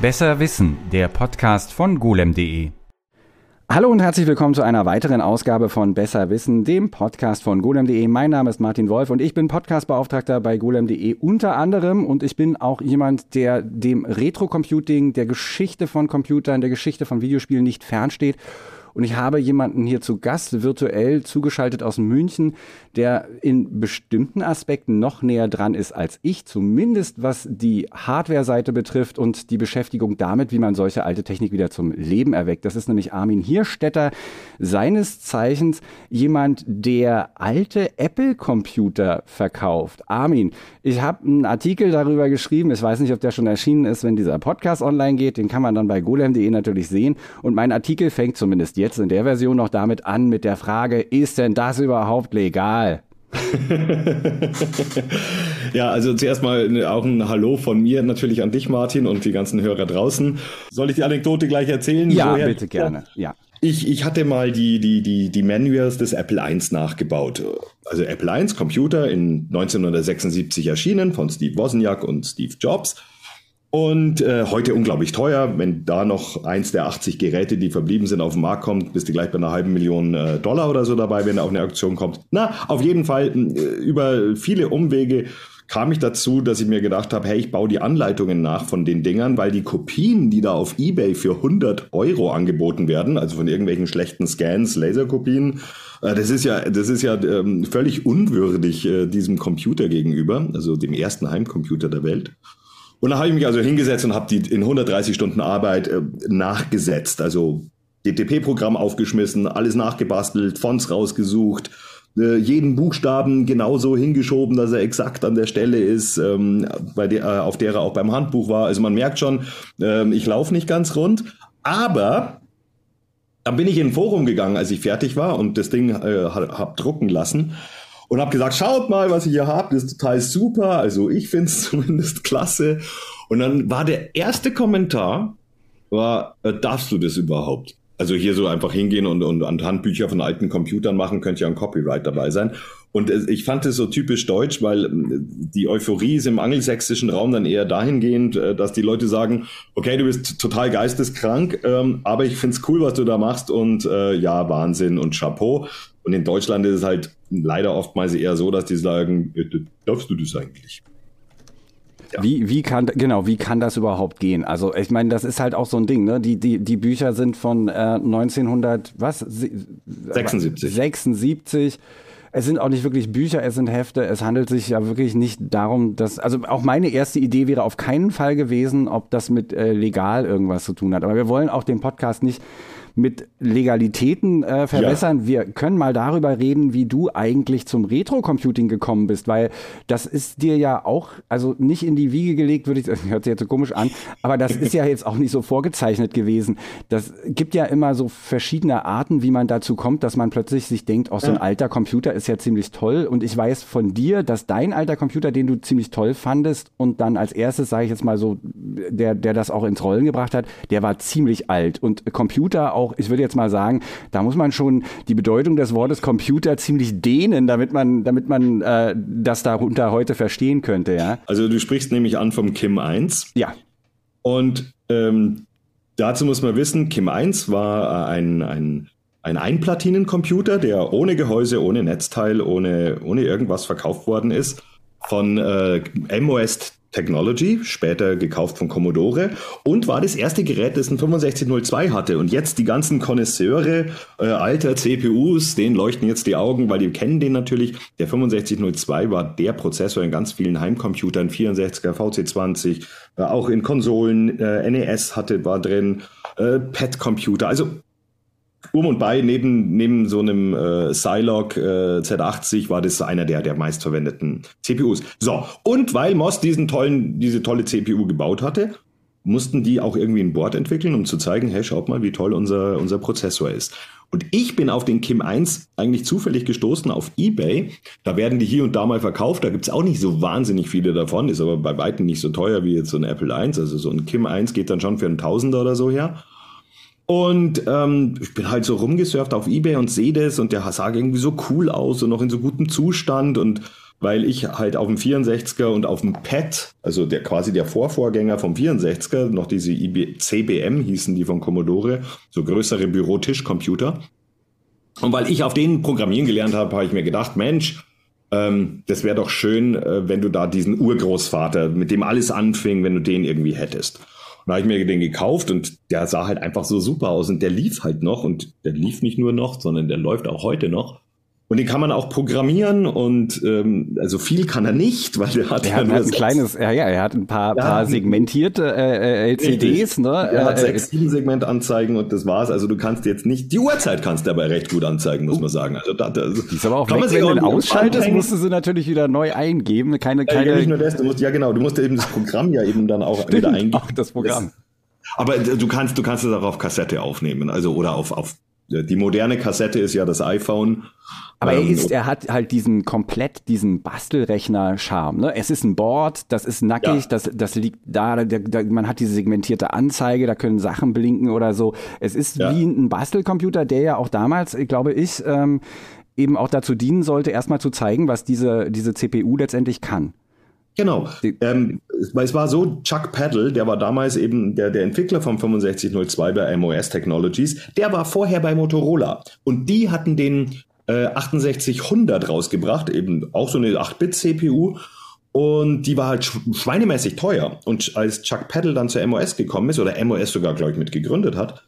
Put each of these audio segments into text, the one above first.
Besser Wissen, der Podcast von golem.de. Hallo und herzlich willkommen zu einer weiteren Ausgabe von Besser Wissen, dem Podcast von golem.de. Mein Name ist Martin Wolf und ich bin Podcastbeauftragter bei golem.de unter anderem und ich bin auch jemand, der dem Retro-Computing, der Geschichte von Computern, der Geschichte von Videospielen nicht fernsteht und ich habe jemanden hier zu Gast, virtuell zugeschaltet aus München, der in bestimmten Aspekten noch näher dran ist als ich, zumindest was die Hardware-Seite betrifft und die Beschäftigung damit, wie man solche alte Technik wieder zum Leben erweckt. Das ist nämlich Armin Hierstetter, seines Zeichens jemand, der alte Apple-Computer verkauft. Armin, ich habe einen Artikel darüber geschrieben. Ich weiß nicht, ob der schon erschienen ist, wenn dieser Podcast online geht. Den kann man dann bei golem.de natürlich sehen. Und mein Artikel fängt zumindest jetzt jetzt in der Version noch damit an, mit der Frage, ist denn das überhaupt legal? ja, also zuerst mal auch ein Hallo von mir natürlich an dich, Martin, und die ganzen Hörer draußen. Soll ich die Anekdote gleich erzählen? Ja, Woher bitte gerne. Ja. Ich, ich hatte mal die, die, die, die Manuals des Apple I nachgebaut. Also Apple I, Computer, in 1976 erschienen von Steve Wozniak und Steve Jobs. Und äh, heute unglaublich teuer. Wenn da noch eins der 80 Geräte, die verblieben sind, auf den Markt kommt, bist du gleich bei einer halben Million äh, Dollar oder so dabei, wenn da auch eine Auktion kommt. Na, auf jeden Fall äh, über viele Umwege kam ich dazu, dass ich mir gedacht habe, hey, ich baue die Anleitungen nach von den Dingern, weil die Kopien, die da auf eBay für 100 Euro angeboten werden, also von irgendwelchen schlechten Scans, Laserkopien, äh, das ist ja, das ist ja ähm, völlig unwürdig äh, diesem Computer gegenüber, also dem ersten Heimcomputer der Welt. Und da habe ich mich also hingesetzt und habe die in 130 Stunden Arbeit äh, nachgesetzt. Also DTP-Programm aufgeschmissen, alles nachgebastelt, Fonts rausgesucht, äh, jeden Buchstaben genauso hingeschoben, dass er exakt an der Stelle ist, ähm, bei der, äh, auf der er auch beim Handbuch war. Also man merkt schon, äh, ich laufe nicht ganz rund. Aber dann bin ich in ein Forum gegangen, als ich fertig war und das Ding äh, habe drucken lassen und habe gesagt, schaut mal, was ich hier habe, das ist total super. Also ich finde es zumindest klasse. Und dann war der erste Kommentar, war, äh, darfst du das überhaupt? Also hier so einfach hingehen und, und an Handbücher von alten Computern machen, könnte ja ein Copyright dabei sein. Und ich fand es so typisch deutsch, weil ähm, die Euphorie ist im angelsächsischen Raum dann eher dahingehend, äh, dass die Leute sagen, okay, du bist total geisteskrank, ähm, aber ich find's cool, was du da machst und äh, ja, Wahnsinn und Chapeau. Und in Deutschland ist es halt leider oftmals eher so, dass die sagen, äh, darfst du das eigentlich? Ja. Wie, wie kann, genau, wie kann das überhaupt gehen? Also, ich meine, das ist halt auch so ein Ding, ne? Die, die, die Bücher sind von äh, 1900, was? 76. 76 es sind auch nicht wirklich Bücher, es sind Hefte. Es handelt sich ja wirklich nicht darum, dass, also auch meine erste Idee wäre auf keinen Fall gewesen, ob das mit äh, legal irgendwas zu tun hat. Aber wir wollen auch den Podcast nicht mit Legalitäten äh, verwässern. Ja. Wir können mal darüber reden, wie du eigentlich zum Retro-Computing gekommen bist, weil das ist dir ja auch, also nicht in die Wiege gelegt, würde ich, das hört sich jetzt so komisch an, aber das ist ja jetzt auch nicht so vorgezeichnet gewesen. Das gibt ja immer so verschiedene Arten, wie man dazu kommt, dass man plötzlich sich denkt, auch oh, so ein alter Computer ist ja ziemlich toll und ich weiß von dir, dass dein alter Computer, den du ziemlich toll fandest und dann als erstes, sage ich jetzt mal so, der, der das auch ins Rollen gebracht hat, der war ziemlich alt und Computer auch auch, ich würde jetzt mal sagen, da muss man schon die Bedeutung des Wortes Computer ziemlich dehnen, damit man, damit man äh, das darunter heute verstehen könnte, ja. Also du sprichst nämlich an vom Kim 1. Ja. Und ähm, dazu muss man wissen, Kim 1 war ein, ein ein Einplatinencomputer, der ohne Gehäuse, ohne Netzteil, ohne, ohne irgendwas verkauft worden ist, von äh, MOS Technology, später gekauft von Commodore und war das erste Gerät, das ein 6502 hatte. Und jetzt die ganzen Konnoisseure äh, alter CPUs, denen leuchten jetzt die Augen, weil die kennen den natürlich. Der 6502 war der Prozessor in ganz vielen Heimcomputern, 64er, VC20, äh, auch in Konsolen, äh, NES hatte, war drin, äh, PET-Computer. Also um und bei, neben, neben so einem äh, Zilog äh, Z80 war das einer der, der meistverwendeten CPUs. So, und weil MOS diesen tollen, diese tolle CPU gebaut hatte, mussten die auch irgendwie ein Board entwickeln, um zu zeigen, hey, schaut mal, wie toll unser, unser Prozessor ist. Und ich bin auf den Kim 1 eigentlich zufällig gestoßen auf Ebay. Da werden die hier und da mal verkauft. Da gibt's auch nicht so wahnsinnig viele davon, ist aber bei weitem nicht so teuer wie jetzt so ein Apple 1. Also so ein Kim 1 geht dann schon für einen Tausender oder so her. Und ähm, ich bin halt so rumgesurft auf Ebay und sehe das und der sah irgendwie so cool aus und noch in so gutem Zustand und weil ich halt auf dem 64er und auf dem PET, also der quasi der Vorvorgänger vom 64er, noch diese IB, CBM hießen die von Commodore, so größere Bürotischcomputer. Und weil ich auf denen programmieren gelernt habe, habe ich mir gedacht, Mensch, ähm, das wäre doch schön, äh, wenn du da diesen Urgroßvater, mit dem alles anfing, wenn du den irgendwie hättest. Da habe ich mir den gekauft und der sah halt einfach so super aus und der lief halt noch und der lief nicht nur noch, sondern der läuft auch heute noch. Und den kann man auch programmieren und ähm, also viel kann er nicht, weil der hat er ja hat, hat ein kleines, ja, ja, er hat ein paar, ja, paar segmentierte äh, LCDs, ne? Er hat äh, sechs, sieben Segmentanzeigen und das war's. Also du kannst jetzt nicht, die Uhrzeit kannst du aber recht gut anzeigen, muss man sagen. Also da, da, die ist aber auch weg, wenn du ihn ausschaltest, musst du sie natürlich wieder neu eingeben. Keine, keine. Ja, nicht nur das, du musst, ja genau, du musst eben das Programm ja eben dann auch Stimmt, wieder eingeben. Auch das Programm. Das, aber du kannst, du kannst es auch auf Kassette aufnehmen, also oder auf, auf die moderne Kassette ist ja das iPhone. Aber er ähm, ist, er hat halt diesen komplett diesen Bastelrechner-Charme. Ne? Es ist ein Board, das ist nackig, ja. das, das liegt da, da, da, man hat diese segmentierte Anzeige, da können Sachen blinken oder so. Es ist ja. wie ein Bastelcomputer, der ja auch damals, glaube ich, ähm, eben auch dazu dienen sollte, erstmal zu zeigen, was diese, diese CPU letztendlich kann. Genau. Ähm, es war so, Chuck Paddle, der war damals eben der, der Entwickler vom 6502 bei MOS Technologies, der war vorher bei Motorola. Und die hatten den äh, 6800 rausgebracht, eben auch so eine 8-Bit-CPU. Und die war halt schweinemäßig teuer. Und als Chuck Paddle dann zur MOS gekommen ist, oder MOS sogar, glaube ich, mit gegründet hat,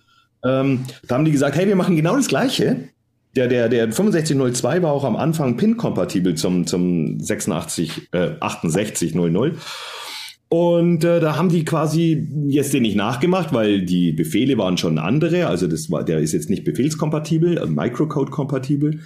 ähm, da haben die gesagt, hey, wir machen genau das Gleiche, der, der, der 6502 war auch am Anfang PIN-kompatibel zum, zum 86, äh, 6800. Und äh, da haben die quasi jetzt den nicht nachgemacht, weil die Befehle waren schon andere. Also das war, der ist jetzt nicht befehlskompatibel, also Microcode-kompatibel.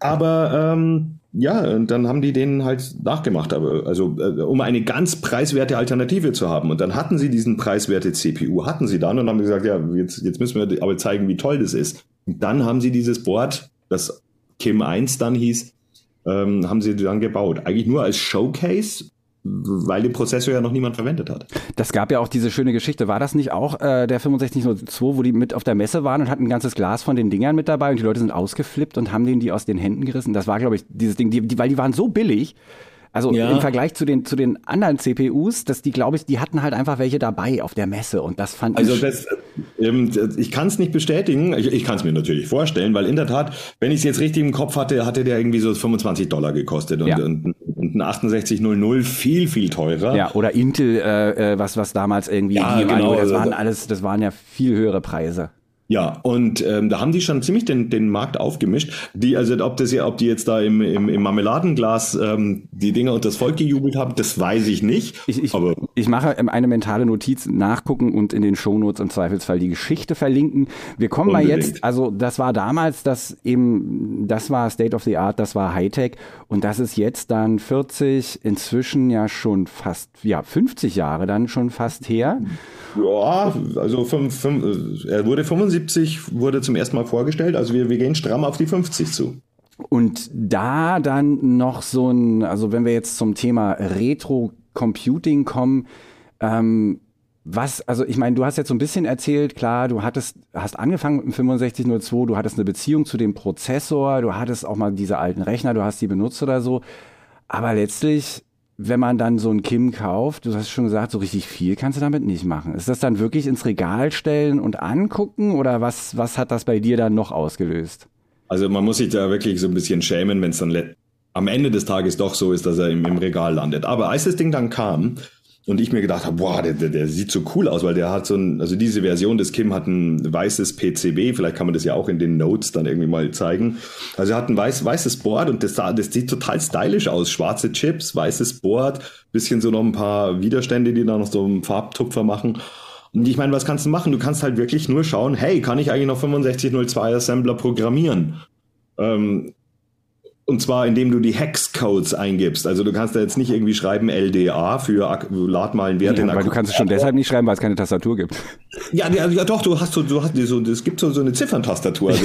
Aber ähm, ja, und dann haben die den halt nachgemacht, aber also äh, um eine ganz preiswerte Alternative zu haben. Und dann hatten sie diesen preiswerte CPU, hatten sie dann und haben gesagt, ja, jetzt, jetzt müssen wir aber zeigen, wie toll das ist. Und dann haben sie dieses Board, das Kim 1 dann hieß, ähm, haben sie dann gebaut. Eigentlich nur als Showcase, weil den Prozessor ja noch niemand verwendet hat. Das gab ja auch diese schöne Geschichte. War das nicht auch äh, der 6502, wo die mit auf der Messe waren und hatten ein ganzes Glas von den Dingern mit dabei und die Leute sind ausgeflippt und haben denen die aus den Händen gerissen? Das war, glaube ich, dieses Ding, die, die, weil die waren so billig, also ja. im Vergleich zu den, zu den anderen CPUs, dass die, glaube ich, die hatten halt einfach welche dabei auf der Messe und das fand also ich. Also ähm, ich kann es nicht bestätigen, ich, ich kann es mir natürlich vorstellen, weil in der Tat, wenn ich es jetzt richtig im Kopf hatte, hatte der irgendwie so 25 Dollar gekostet und, ja. und, und ein 6800 viel, viel teurer. Ja, oder Intel, äh, äh was, was damals irgendwie, ja, genau, das waren alles, das waren ja viel höhere Preise. Ja, und ähm, da haben die schon ziemlich den, den Markt aufgemischt. Die, also ob das ja, ob die jetzt da im, im, im Marmeladenglas ähm, die Dinger und das Volk gejubelt haben, das weiß ich nicht. Ich, ich, aber ich mache eine mentale Notiz, nachgucken und in den Shownotes im Zweifelsfall die Geschichte verlinken. Wir kommen unbedingt. mal jetzt, also das war damals das eben, das war State of the Art, das war Hightech und das ist jetzt dann 40, inzwischen ja schon fast, ja 50 Jahre dann schon fast her. Ja, also fünf, fünf, er wurde 75, wurde zum ersten Mal vorgestellt. Also wir, wir gehen stramm auf die 50 zu. Und da dann noch so ein, also wenn wir jetzt zum Thema Retro-Computing kommen, ähm, was, also ich meine, du hast jetzt so ein bisschen erzählt, klar, du hattest, hast angefangen mit dem 6502, du hattest eine Beziehung zu dem Prozessor, du hattest auch mal diese alten Rechner, du hast die benutzt oder so. Aber letztlich wenn man dann so ein Kim kauft, du hast schon gesagt, so richtig viel kannst du damit nicht machen. Ist das dann wirklich ins Regal stellen und angucken oder was, was hat das bei dir dann noch ausgelöst? Also man muss sich da wirklich so ein bisschen schämen, wenn es dann am Ende des Tages doch so ist, dass er im, im Regal landet. Aber als das Ding dann kam, und ich mir gedacht habe, boah, der, der, der sieht so cool aus, weil der hat so ein, also diese Version des Kim hat ein weißes PCB, vielleicht kann man das ja auch in den Notes dann irgendwie mal zeigen. Also er hat ein weiß, weißes Board und das, das sieht total stylisch aus. Schwarze Chips, weißes Board, bisschen so noch ein paar Widerstände, die da noch so einen Farbtupfer machen. Und ich meine, was kannst du machen? Du kannst halt wirklich nur schauen, hey, kann ich eigentlich noch 6502 Assembler programmieren? Ähm, und zwar, indem du die Hex-Codes eingibst. Also du kannst da jetzt nicht irgendwie schreiben LDA für lad mal einen Wert ja, in Aber du kannst es schon deshalb nicht schreiben, weil es keine Tastatur gibt. Ja, ja, ja doch, du hast so, du hast so, es gibt so, so eine Zifferntastatur, also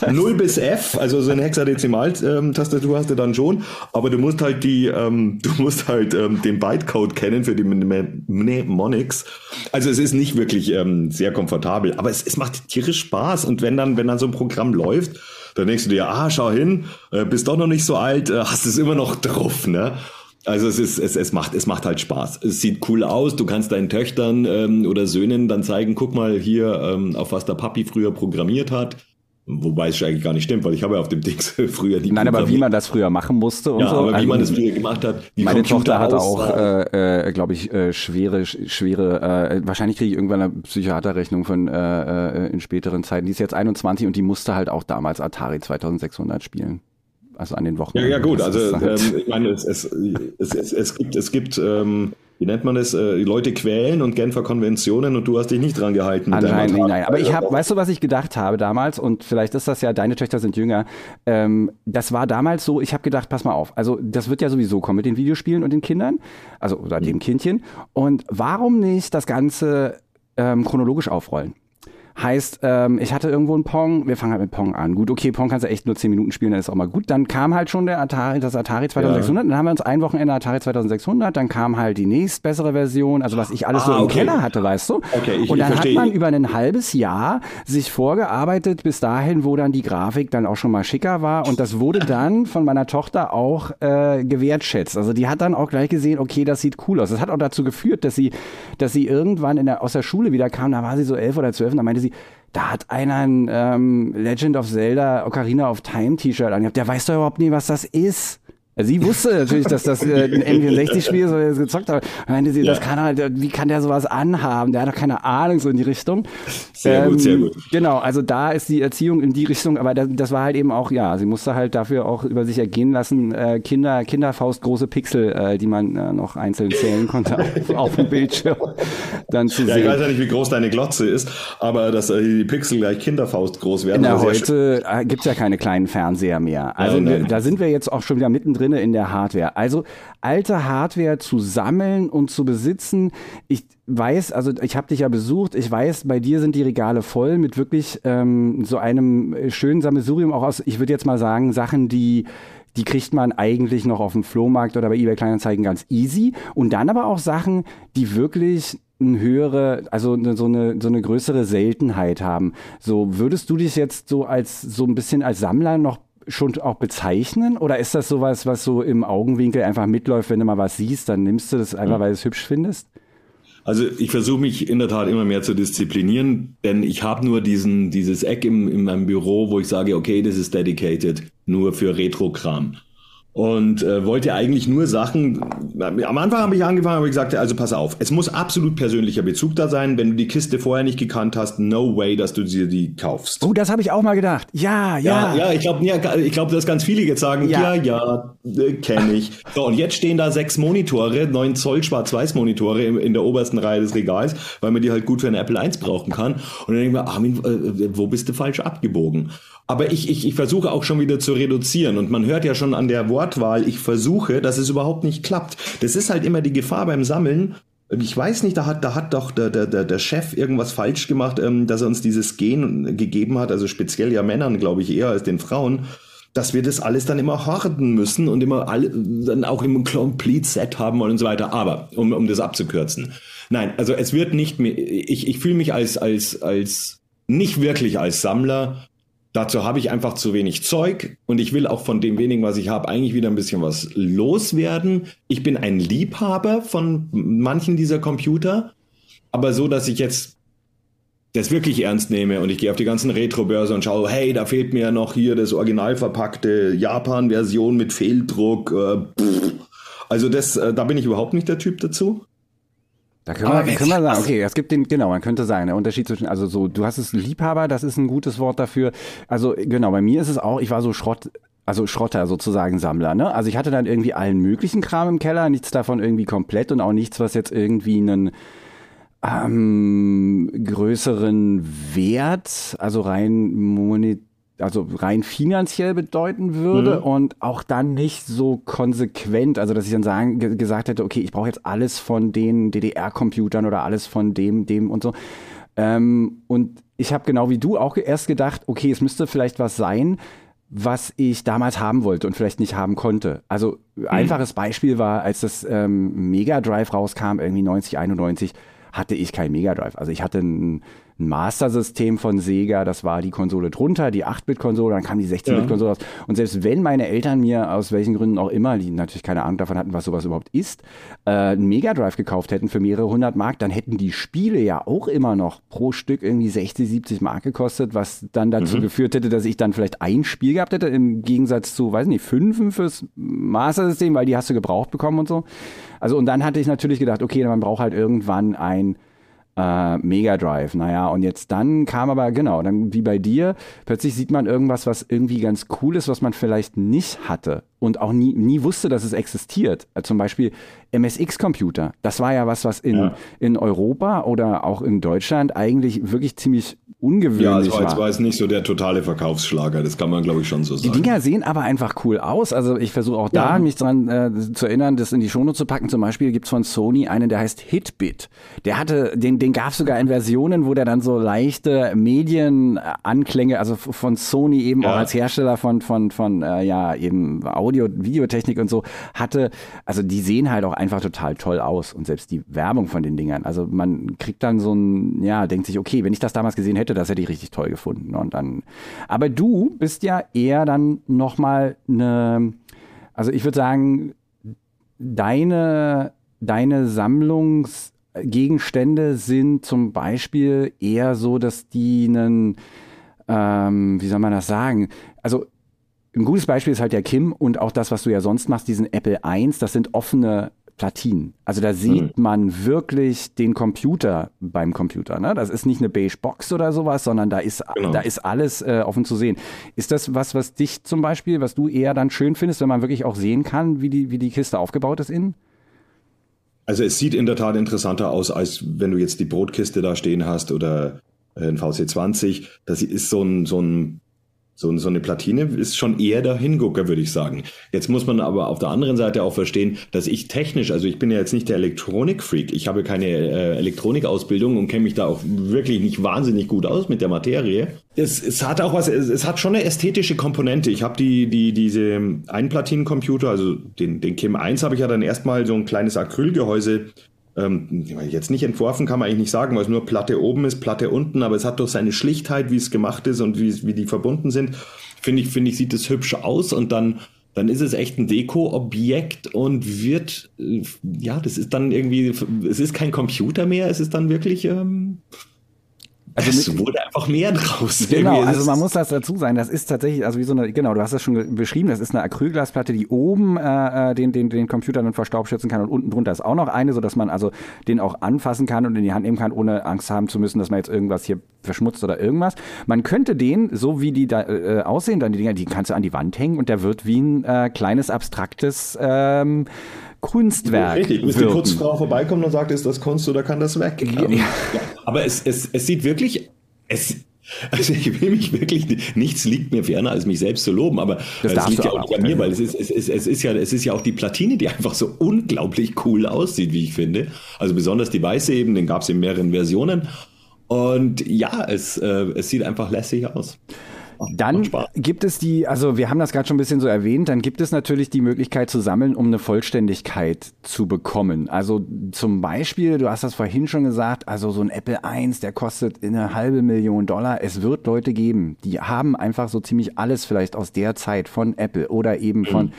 so 0 bis F, also so eine Hexadezimal-Tastatur hast du dann schon, aber du musst halt die, ähm, du musst halt ähm, den Bytecode kennen für die Mnemonics. Also es ist nicht wirklich ähm, sehr komfortabel, aber es, es macht tierisch Spaß und wenn dann, wenn dann so ein Programm läuft, dann denkst du dir, ah, schau hin, äh, bist doch noch nicht so alt, äh, hast es immer noch drauf, ne? Also es ist, es, es macht, es macht halt Spaß. Es sieht cool aus. Du kannst deinen Töchtern ähm, oder Söhnen dann zeigen, guck mal hier, ähm, auf was der Papi früher programmiert hat. Wobei es eigentlich gar nicht stimmt, weil ich habe ja auf dem Ding früher die Nein, aber wie man das früher machen musste und ja, so. aber wie also, man das früher gemacht hat. meine Tochter hat auch, äh, äh, glaube ich, äh, schwere, schwere, äh, wahrscheinlich kriege ich irgendwann eine Psychiaterrechnung von äh, äh, in späteren Zeiten. Die ist jetzt 21 und die musste halt auch damals Atari 2600 spielen. Also an den Wochen. Ja, ja gut, also halt ähm, ich meine, es, es, es, es, es gibt, es gibt ähm, wie nennt man das, äh, Leute quälen und Genfer Konventionen und du hast dich nicht dran gehalten. Anscheinend nicht, nein. Aber ich habe, weißt du, was ich gedacht habe damals? Und vielleicht ist das ja, deine Töchter sind jünger, ähm, das war damals so, ich habe gedacht, pass mal auf, also das wird ja sowieso kommen mit den Videospielen und den Kindern, also oder dem Kindchen. Und warum nicht das Ganze ähm, chronologisch aufrollen? Heißt, ähm, ich hatte irgendwo einen Pong, wir fangen halt mit Pong an. Gut, okay, Pong kannst du echt nur 10 Minuten spielen, dann ist auch mal gut. Dann kam halt schon der Atari, das Atari 2600, ja. dann haben wir uns ein Wochenende Atari 2600, dann kam halt die nächstbessere Version, also was ich alles ah, so im okay. Keller hatte, weißt du? Okay, ich, Und dann ich hat man über ein halbes Jahr sich vorgearbeitet bis dahin, wo dann die Grafik dann auch schon mal schicker war und das wurde dann von meiner Tochter auch äh, gewertschätzt. Also die hat dann auch gleich gesehen, okay, das sieht cool aus. Das hat auch dazu geführt, dass sie, dass sie irgendwann in der, aus der Schule wieder kam, da war sie so elf oder zwölf und da meinte sie, sie, da hat einer ein ähm, Legend of Zelda Ocarina of Time T-Shirt angehabt. Der weiß doch überhaupt nie, was das ist. Sie wusste natürlich, dass das äh, ein N64-Spiel ist, weil er es gezockt hat. Meinte sie, ja. das kann halt, wie kann der sowas anhaben? Der hat doch keine Ahnung so in die Richtung. Sehr ähm, gut, sehr gut. Genau, also da ist die Erziehung in die Richtung, aber das, das war halt eben auch, ja, sie musste halt dafür auch über sich ergehen lassen, äh, Kinder, Kinderfaust große Pixel, äh, die man äh, noch einzeln zählen konnte auf, auf dem Bildschirm dann zu ja, sehen. Ich weiß ja nicht, wie groß deine Glotze ist, aber dass äh, die Pixel gleich Kinderfaust groß werden. Na, heute äh, gibt's ja keine kleinen Fernseher mehr. Also ja, da sind wir jetzt auch schon wieder mittendrin in der Hardware. Also alte Hardware zu sammeln und zu besitzen. Ich weiß, also ich habe dich ja besucht, ich weiß, bei dir sind die Regale voll mit wirklich ähm, so einem schönen Sammelsurium auch aus, ich würde jetzt mal sagen, Sachen, die die kriegt man eigentlich noch auf dem Flohmarkt oder bei eBay Kleinanzeigen ganz easy. Und dann aber auch Sachen, die wirklich eine höhere, also so eine so eine größere Seltenheit haben. So würdest du dich jetzt so als so ein bisschen als Sammler noch schon auch bezeichnen? Oder ist das sowas, was so im Augenwinkel einfach mitläuft, wenn du mal was siehst, dann nimmst du das einfach, weil du es hübsch findest? Also ich versuche mich in der Tat immer mehr zu disziplinieren, denn ich habe nur diesen, dieses Eck im, in meinem Büro, wo ich sage, okay, das ist dedicated nur für Retro-Kram und äh, wollte eigentlich nur Sachen. Am Anfang habe ich angefangen, habe ich gesagt, also pass auf, es muss absolut persönlicher Bezug da sein. Wenn du die Kiste vorher nicht gekannt hast, no way, dass du dir die kaufst. Oh, das habe ich auch mal gedacht. Ja, ja. Ja, ja ich glaube, ja, ich glaube, dass ganz viele jetzt sagen, ja, ja, ja äh, kenne ich. So, und jetzt stehen da sechs Monitore, neun Zoll Schwarz-Weiß-Monitore in, in, der obersten Reihe des Regals, weil man die halt gut für eine Apple 1 brauchen kann. Und dann denken wir, Armin, äh, wo bist du falsch abgebogen? Aber ich, ich, ich versuche auch schon wieder zu reduzieren. Und man hört ja schon an der Wortwahl, ich versuche, dass es überhaupt nicht klappt. Das ist halt immer die Gefahr beim Sammeln. Ich weiß nicht, da hat, da hat doch der, der, der Chef irgendwas falsch gemacht, ähm, dass er uns dieses Gen gegeben hat, also speziell ja Männern, glaube ich, eher als den Frauen, dass wir das alles dann immer horten müssen und immer alle, dann auch im Complete Set haben wollen und so weiter. Aber, um, um das abzukürzen. Nein, also es wird nicht mehr, ich, ich fühle mich als, als, als, nicht wirklich als Sammler, Dazu habe ich einfach zu wenig Zeug und ich will auch von dem wenigen, was ich habe, eigentlich wieder ein bisschen was loswerden. Ich bin ein Liebhaber von manchen dieser Computer, aber so, dass ich jetzt das wirklich ernst nehme und ich gehe auf die ganzen Retro-Börse und schaue, hey, da fehlt mir noch hier das original verpackte Japan-Version mit Fehldruck. Äh, also das, äh, da bin ich überhaupt nicht der Typ dazu. Da können wir, können wir sagen, okay, es gibt den, genau, man könnte sagen, der Unterschied zwischen, also so, du hast es Liebhaber, das ist ein gutes Wort dafür. Also genau, bei mir ist es auch, ich war so Schrott, also Schrotter sozusagen Sammler, ne? Also ich hatte dann irgendwie allen möglichen Kram im Keller, nichts davon irgendwie komplett und auch nichts, was jetzt irgendwie einen ähm, größeren Wert, also rein monetär also rein finanziell bedeuten würde mhm. und auch dann nicht so konsequent, also dass ich dann sagen, gesagt hätte, okay, ich brauche jetzt alles von den DDR-Computern oder alles von dem, dem und so. Ähm, und ich habe genau wie du auch erst gedacht, okay, es müsste vielleicht was sein, was ich damals haben wollte und vielleicht nicht haben konnte. Also mhm. einfaches Beispiel war, als das ähm, Mega Drive rauskam, irgendwie 90, 91, hatte ich kein Mega Drive. Also ich hatte ein ein Master-System von Sega, das war die Konsole drunter, die 8-Bit-Konsole, dann kam die 16-Bit-Konsole raus. Und selbst wenn meine Eltern mir aus welchen Gründen auch immer, die natürlich keine Ahnung davon hatten, was sowas überhaupt ist, äh, einen Mega Drive gekauft hätten für mehrere hundert Mark, dann hätten die Spiele ja auch immer noch pro Stück irgendwie 60, 70 Mark gekostet, was dann dazu mhm. geführt hätte, dass ich dann vielleicht ein Spiel gehabt hätte, im Gegensatz zu, weiß nicht, fünfen fürs Master-System, weil die hast du gebraucht bekommen und so. Also und dann hatte ich natürlich gedacht, okay, man braucht halt irgendwann ein äh, Mega Drive. Naja, und jetzt dann kam aber, genau, dann wie bei dir, plötzlich sieht man irgendwas, was irgendwie ganz cool ist, was man vielleicht nicht hatte und auch nie, nie wusste, dass es existiert. Äh, zum Beispiel MSX-Computer. Das war ja was, was in, ja. in Europa oder auch in Deutschland eigentlich wirklich ziemlich ungewöhnlich ja, es war. Ja, es war jetzt nicht so der totale Verkaufsschlager, das kann man glaube ich schon so sagen. Die Dinger sehen aber einfach cool aus. Also ich versuche auch da ja. mich dran äh, zu erinnern, das in die Shownote zu packen. Zum Beispiel gibt's von Sony einen, der heißt Hitbit. Der hatte, den, den gab sogar in Versionen, wo der dann so leichte Medienanklänge, also von Sony eben ja. auch als Hersteller von, von, von äh, ja, eben Audio, Videotechnik und so, hatte, also die sehen halt auch einfach total toll aus. Und selbst die Werbung von den Dingern. Also man kriegt dann so ein, ja, denkt sich, okay, wenn ich das damals gesehen hätte, das hätte ich richtig toll gefunden. Und dann, aber du bist ja eher dann nochmal eine, also ich würde sagen, deine, deine Sammlungsgegenstände sind zum Beispiel eher so, dass die einen, ähm, wie soll man das sagen? Also ein gutes Beispiel ist halt der Kim und auch das, was du ja sonst machst, diesen Apple I, das sind offene Platinen. Also da sieht mhm. man wirklich den Computer beim Computer. Ne? Das ist nicht eine beige Box oder sowas, sondern da ist, genau. da ist alles äh, offen zu sehen. Ist das was, was dich zum Beispiel, was du eher dann schön findest, wenn man wirklich auch sehen kann, wie die, wie die Kiste aufgebaut ist innen? Also es sieht in der Tat interessanter aus, als wenn du jetzt die Brotkiste da stehen hast oder äh, ein VC20. Das ist so ein, so ein so, so eine Platine ist schon eher der Hingucker, würde ich sagen. Jetzt muss man aber auf der anderen Seite auch verstehen, dass ich technisch, also ich bin ja jetzt nicht der Elektronikfreak, ich habe keine äh, Elektronikausbildung und kenne mich da auch wirklich nicht wahnsinnig gut aus mit der Materie. Es, es hat auch was, es, es hat schon eine ästhetische Komponente. Ich habe die, die, diese Einplatinencomputer, also den, den Kim 1 habe ich ja dann erstmal so ein kleines Acrylgehäuse ähm, jetzt nicht entworfen, kann man eigentlich nicht sagen, weil es nur Platte oben ist, Platte unten, aber es hat doch seine Schlichtheit, wie es gemacht ist und wie, wie die verbunden sind. Finde ich, finde ich, sieht es hübsch aus und dann, dann ist es echt ein Deko-Objekt und wird, äh, ja, das ist dann irgendwie, es ist kein Computer mehr, es ist dann wirklich, ähm, also es wurde einfach mehr draus. Genau, also man muss das dazu sagen, das ist tatsächlich, also wie so eine, genau, du hast das schon beschrieben, das ist eine Acrylglasplatte, die oben äh, äh, den, den, den Computer dann vor Staub schützen kann und unten drunter ist auch noch eine, sodass man also den auch anfassen kann und in die Hand nehmen kann, ohne Angst haben zu müssen, dass man jetzt irgendwas hier verschmutzt oder irgendwas. Man könnte den, so wie die da äh, aussehen, dann die Dinger, die kannst du an die Wand hängen und der wird wie ein äh, kleines abstraktes ähm, Kunstwerk. Richtig, bis die Kunstfrau vorbeikommt und sagt, ist das Kunst oder kann das weg? Ja. Ja. Aber es, es, es sieht wirklich, es, also ich will mich wirklich, nichts liegt mir ferner, als mich selbst zu loben, aber das es liegt ja auch nicht an mir, weil es ist, es, ist, es, ist ja, es ist ja auch die Platine, die einfach so unglaublich cool aussieht, wie ich finde. Also besonders die weiße eben, den gab es in mehreren Versionen. Und ja, es, äh, es sieht einfach lässig aus. Dann gibt es die, also wir haben das gerade schon ein bisschen so erwähnt, dann gibt es natürlich die Möglichkeit zu sammeln, um eine Vollständigkeit zu bekommen. Also zum Beispiel, du hast das vorhin schon gesagt, also so ein Apple I, der kostet eine halbe Million Dollar. Es wird Leute geben, die haben einfach so ziemlich alles vielleicht aus der Zeit von Apple oder eben mhm. von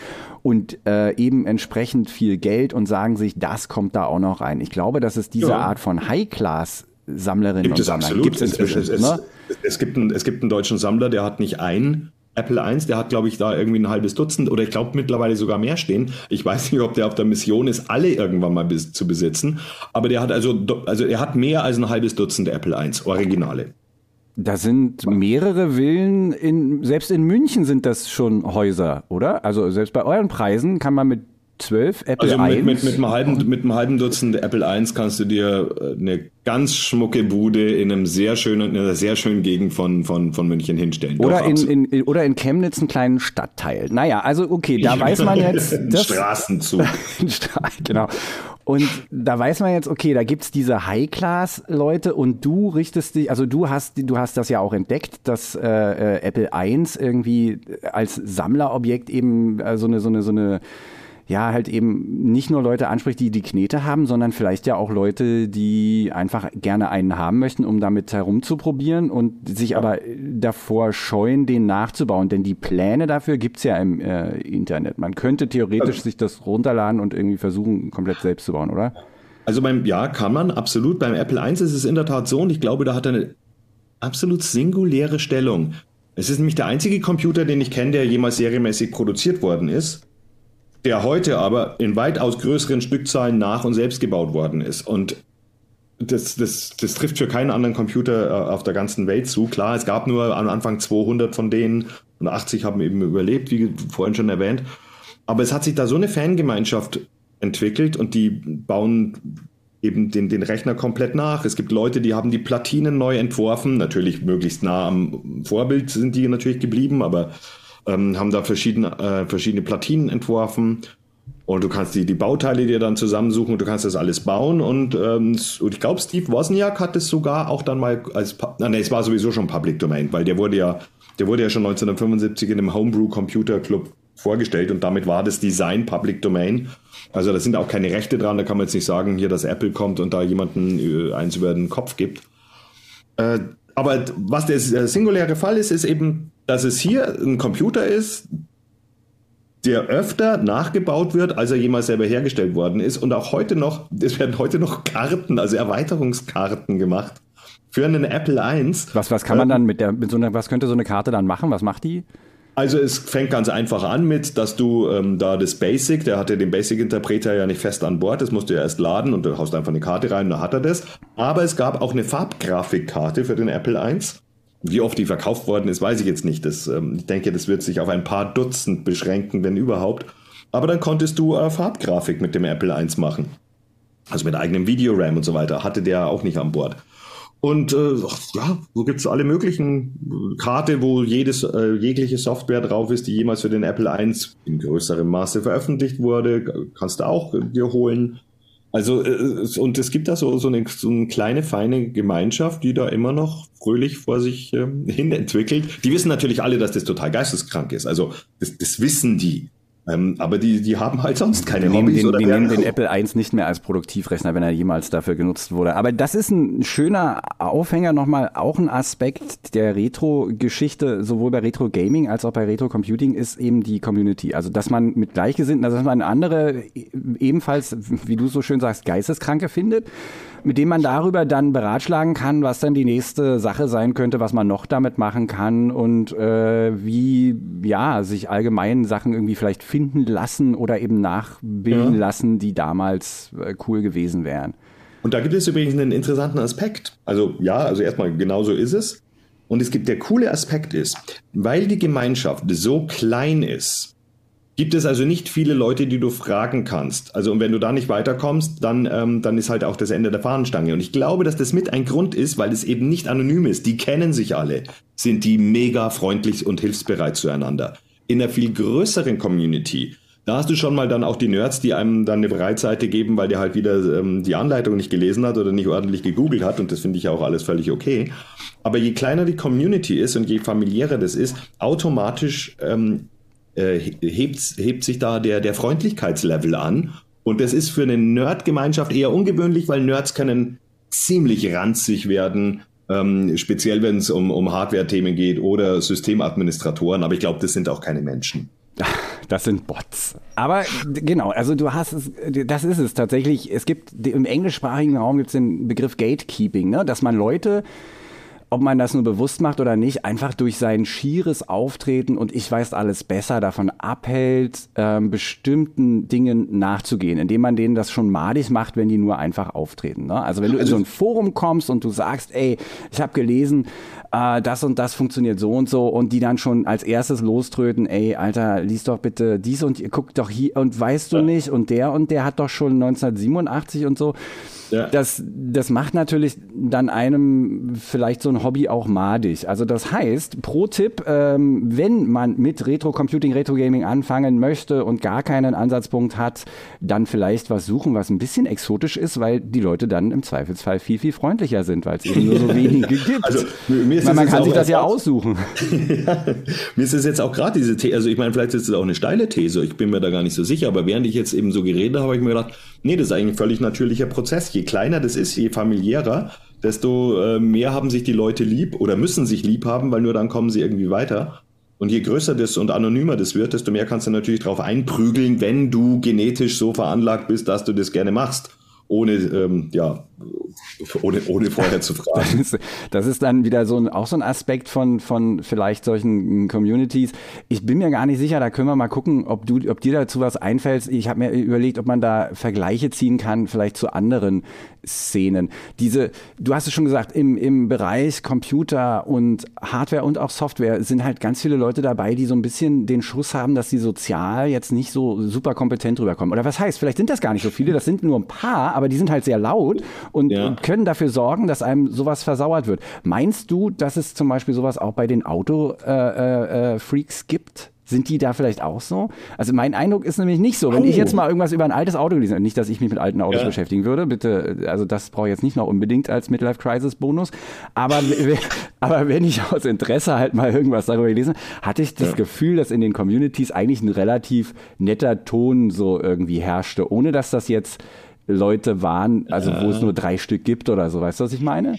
und äh, eben entsprechend viel Geld und sagen sich, das kommt da auch noch rein. Ich glaube, dass es diese ja. Art von High-Class Sammlerinnen gibt und Sammler gibt es inzwischen. Es, es, ne? Es, gibt einen, es gibt einen deutschen Sammler, der hat nicht ein Apple I, der hat, glaube ich, da irgendwie ein halbes Dutzend oder ich glaube mittlerweile sogar mehr stehen. Ich weiß nicht, ob der auf der Mission ist, alle irgendwann mal bis, zu besitzen. Aber der hat also, also er hat mehr als ein halbes Dutzend Apple I, Originale. Da sind mehrere Villen, in, selbst in München sind das schon Häuser, oder? Also selbst bei euren Preisen kann man mit 12 Apple also mit, mit, mit, einem halben, mit einem halben Dutzend Apple I kannst du dir äh, eine ganz schmucke Bude in einem sehr schönen, in einer sehr schönen Gegend von, von, von München hinstellen. Oder in, in, oder in Chemnitz einen kleinen Stadtteil. Naja, also okay, da weiß man jetzt. Das, Straßenzug. genau. Und da weiß man jetzt, okay, da gibt's diese High-Class-Leute und du richtest dich, also du hast, du hast das ja auch entdeckt, dass äh, äh Apple I irgendwie als Sammlerobjekt eben äh, so eine, so eine, so eine ja, halt eben nicht nur Leute anspricht, die die Knete haben, sondern vielleicht ja auch Leute, die einfach gerne einen haben möchten, um damit herumzuprobieren und sich ja. aber davor scheuen, den nachzubauen. Denn die Pläne dafür gibt's ja im äh, Internet. Man könnte theoretisch also, sich das runterladen und irgendwie versuchen, komplett selbst zu bauen, oder? Also beim, ja, kann man, absolut. Beim Apple I ist es in der Tat so und ich glaube, da hat er eine absolut singuläre Stellung. Es ist nämlich der einzige Computer, den ich kenne, der jemals serienmäßig produziert worden ist der heute aber in weitaus größeren Stückzahlen nach und selbst gebaut worden ist. Und das, das, das trifft für keinen anderen Computer äh, auf der ganzen Welt zu. Klar, es gab nur am Anfang 200 von denen und 80 haben eben überlebt, wie vorhin schon erwähnt. Aber es hat sich da so eine Fangemeinschaft entwickelt und die bauen eben den, den Rechner komplett nach. Es gibt Leute, die haben die Platinen neu entworfen, natürlich möglichst nah am Vorbild sind die natürlich geblieben, aber ähm, haben da verschiedene, äh, verschiedene Platinen entworfen. Und du kannst die, die Bauteile dir dann zusammensuchen und du kannst das alles bauen. Und, ähm, und ich glaube, Steve Wozniak hat es sogar auch dann mal als, nee, es war sowieso schon Public Domain, weil der wurde ja, der wurde ja schon 1975 in einem Homebrew Computer Club vorgestellt und damit war das Design Public Domain. Also da sind auch keine Rechte dran, da kann man jetzt nicht sagen, hier, dass Apple kommt und da jemanden äh, eins über den Kopf gibt. Äh, aber was der singuläre Fall ist, ist eben, dass es hier ein Computer ist, der öfter nachgebaut wird, als er jemals selber hergestellt worden ist. Und auch heute noch, es werden heute noch Karten, also Erweiterungskarten gemacht für einen Apple I. Was, was kann man ähm, dann mit der, mit so einer, was könnte so eine Karte dann machen? Was macht die? Also es fängt ganz einfach an mit, dass du ähm, da das Basic, der hatte den Basic-Interpreter ja nicht fest an Bord, das musst du ja erst laden und du haust einfach eine Karte rein und dann hat er das. Aber es gab auch eine Farbgrafikkarte für den Apple I. Wie oft die verkauft worden ist, weiß ich jetzt nicht. Das, ähm, ich denke, das wird sich auf ein paar Dutzend beschränken, wenn überhaupt. Aber dann konntest du äh, Farbgrafik mit dem Apple I machen. Also mit eigenem Videoram und so weiter. Hatte der auch nicht an Bord. Und äh, ja, so gibt es alle möglichen Karte, wo jedes, äh, jegliche Software drauf ist, die jemals für den Apple I in größerem Maße veröffentlicht wurde, kannst du auch dir holen. Also, äh, und es gibt da so, so, eine, so eine kleine, feine Gemeinschaft, die da immer noch fröhlich vor sich äh, hin entwickelt. Die wissen natürlich alle, dass das total geisteskrank ist. Also, das, das wissen die. Ähm, aber die, die haben halt sonst keine die Hobbys. Den, oder die nehmen den Apple I nicht mehr als Produktivrechner, wenn er jemals dafür genutzt wurde. Aber das ist ein schöner Aufhänger nochmal, auch ein Aspekt der Retro-Geschichte, sowohl bei Retro-Gaming als auch bei Retro-Computing, ist eben die Community. Also, dass man mit Gleichgesinnten, also dass man andere ebenfalls, wie du so schön sagst, Geisteskranke findet mit dem man darüber dann beratschlagen kann, was dann die nächste Sache sein könnte, was man noch damit machen kann und äh, wie ja sich allgemein Sachen irgendwie vielleicht finden lassen oder eben nachbilden ja. lassen, die damals äh, cool gewesen wären. Und da gibt es übrigens einen interessanten Aspekt. Also ja, also erstmal genau so ist es. Und es gibt der coole Aspekt ist, weil die Gemeinschaft so klein ist, gibt es also nicht viele Leute, die du fragen kannst. Also und wenn du da nicht weiterkommst, dann, ähm, dann ist halt auch das Ende der Fahnenstange. Und ich glaube, dass das mit ein Grund ist, weil es eben nicht anonym ist. Die kennen sich alle, sind die mega freundlich und hilfsbereit zueinander. In einer viel größeren Community, da hast du schon mal dann auch die Nerds, die einem dann eine Breitseite geben, weil der halt wieder ähm, die Anleitung nicht gelesen hat oder nicht ordentlich gegoogelt hat. Und das finde ich ja auch alles völlig okay. Aber je kleiner die Community ist und je familiärer das ist, automatisch ähm, äh, hebt, hebt sich da der, der Freundlichkeitslevel an. Und das ist für eine Nerd-Gemeinschaft eher ungewöhnlich, weil Nerds können ziemlich ranzig werden, ähm, speziell wenn es um, um Hardware-Themen geht oder Systemadministratoren. Aber ich glaube, das sind auch keine Menschen. Das sind Bots. Aber genau, also du hast es, das ist es tatsächlich. Es gibt im englischsprachigen Raum gibt es den Begriff Gatekeeping, ne? dass man Leute ob man das nur bewusst macht oder nicht, einfach durch sein schieres Auftreten und ich weiß alles besser davon abhält, ähm, bestimmten Dingen nachzugehen, indem man denen das schon madig macht, wenn die nur einfach auftreten. Ne? Also wenn du in so ein Forum kommst und du sagst, ey, ich habe gelesen, äh, das und das funktioniert so und so und die dann schon als erstes loströten, ey, Alter, lies doch bitte dies und guck doch hier und weißt du ja. nicht und der und der hat doch schon 1987 und so. Ja. Das, das macht natürlich dann einem vielleicht so ein Hobby auch madig. Also das heißt, pro Tipp, ähm, wenn man mit Retro-Computing, Retro-Gaming anfangen möchte und gar keinen Ansatzpunkt hat, dann vielleicht was suchen, was ein bisschen exotisch ist, weil die Leute dann im Zweifelsfall viel, viel freundlicher sind, weil es eben nur so wenige gibt. Also mir ist weil das man kann sich das ja aussuchen. ja, mir ist es jetzt auch gerade diese These, also ich meine, vielleicht ist es auch eine steile These, ich bin mir da gar nicht so sicher, aber während ich jetzt eben so geredet habe, habe ich mir gedacht, nee, das ist eigentlich ein völlig natürlicher Prozess. Je kleiner das ist, je familiärer, desto äh, mehr haben sich die Leute lieb oder müssen sich lieb haben, weil nur dann kommen sie irgendwie weiter. Und je größer das und anonymer das wird, desto mehr kannst du natürlich drauf einprügeln, wenn du genetisch so veranlagt bist, dass du das gerne machst. Ohne, ähm, ja, ohne, ohne vorher zu fragen. Das ist, das ist dann wieder so ein, auch so ein Aspekt von, von vielleicht solchen Communities. Ich bin mir gar nicht sicher, da können wir mal gucken, ob, du, ob dir dazu was einfällt. Ich habe mir überlegt, ob man da Vergleiche ziehen kann, vielleicht zu anderen Szenen. Diese, du hast es schon gesagt, im, im Bereich Computer und Hardware und auch Software sind halt ganz viele Leute dabei, die so ein bisschen den Schuss haben, dass sie sozial jetzt nicht so super kompetent rüberkommen. Oder was heißt, vielleicht sind das gar nicht so viele, das sind nur ein paar, aber die sind halt sehr laut und, Ja. Und können dafür sorgen, dass einem sowas versauert wird. Meinst du, dass es zum Beispiel sowas auch bei den Auto-Freaks äh, äh, Freaks gibt? Sind die da vielleicht auch so? Also mein Eindruck ist nämlich nicht so. Wenn ich Oh. jetzt mal irgendwas über ein altes Auto gelesen habe, nicht, dass ich mich mit alten Autos Ja. beschäftigen würde, bitte, also das brauche ich jetzt nicht noch unbedingt als Midlife Crisis Bonus, aber, aber wenn ich aus Interesse halt mal irgendwas darüber gelesen habe, hatte ich das Ja. Gefühl, dass in den Communities eigentlich ein relativ netter Ton so irgendwie herrschte, ohne dass das jetzt Leute waren, also wo es nur drei Stück gibt oder so, weißt du, was ich meine?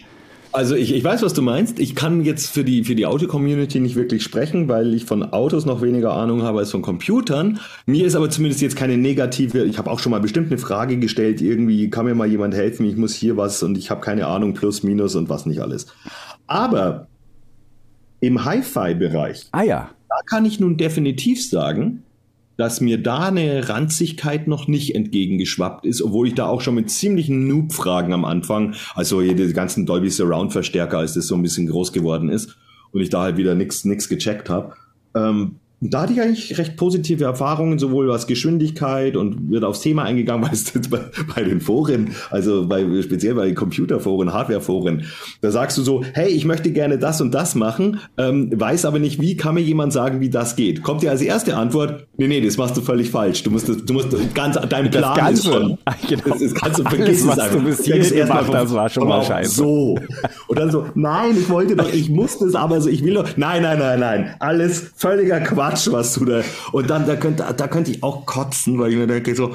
Also ich, ich weiß, was du meinst. Ich kann jetzt für die, für die Auto-Community nicht wirklich sprechen, weil ich von Autos noch weniger Ahnung habe als von Computern. Mir ist aber zumindest jetzt keine negative, ich habe auch schon mal bestimmt eine Frage gestellt, irgendwie kann mir mal jemand helfen, ich muss hier was und ich habe keine Ahnung, plus, minus und was nicht alles. Aber im Hi-Fi-Bereich, Ah ja, da kann ich nun definitiv sagen, dass mir da eine Ranzigkeit noch nicht entgegengeschwappt ist, obwohl ich da auch schon mit ziemlichen Noob-Fragen am Anfang, also hier die ganzen Dolby Surround-Verstärker, als das so ein bisschen groß geworden ist und ich da halt wieder nichts nix gecheckt habe. Ähm, da hatte ich eigentlich recht positive Erfahrungen, sowohl was Geschwindigkeit und wird aufs Thema eingegangen, weil es bei, bei den Foren, also bei, speziell bei Computerforen, Hardwareforen, da sagst du so, hey, ich möchte gerne das und das machen, ähm, weiß aber nicht, wie kann mir jemand sagen, wie das geht? Kommt dir als erste Antwort, nee, nee, das machst du völlig falsch. Du musst, das- du musst ganz, dein Plan Ganze. ist schon, Ah, genau. das, das kannst du, Alles, vergiss was es du einfach. bis Fängst hierhin erst mal gemacht von- hast, war schon von mal scheiße. So. Und dann so, nein, ich wollte doch, ich musste es aber so, ich will doch, nein, nein, nein, nein, alles völliger Quatsch, was du da, und dann, da könnte, da könnte ich auch kotzen, weil ich mir denke so,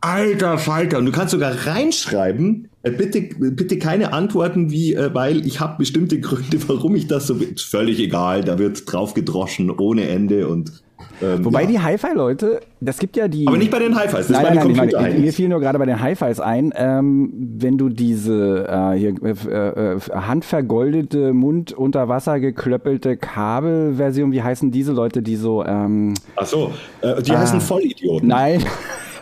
alter Falter, und du kannst sogar reinschreiben, äh, bitte, bitte keine Antworten wie, äh, weil ich habe bestimmte Gründe, warum ich das so, völlig egal, da wird drauf gedroschen ohne Ende und, ähm, Wobei ja. die Hi-Fi-Leute, das gibt ja die. aber nicht bei den Hi-Fis, das ist Nein, bei nein, den nein, Computer mir fiel nur gerade bei den Hi-Fis ein, ähm, wenn du diese äh, hier, äh, äh, handvergoldete, Mund unter Wasser geklöppelte Kabelversion, wie heißen diese Leute, die so, ähm, Ach so, äh, die heißen Vollidioten. nein, Nein,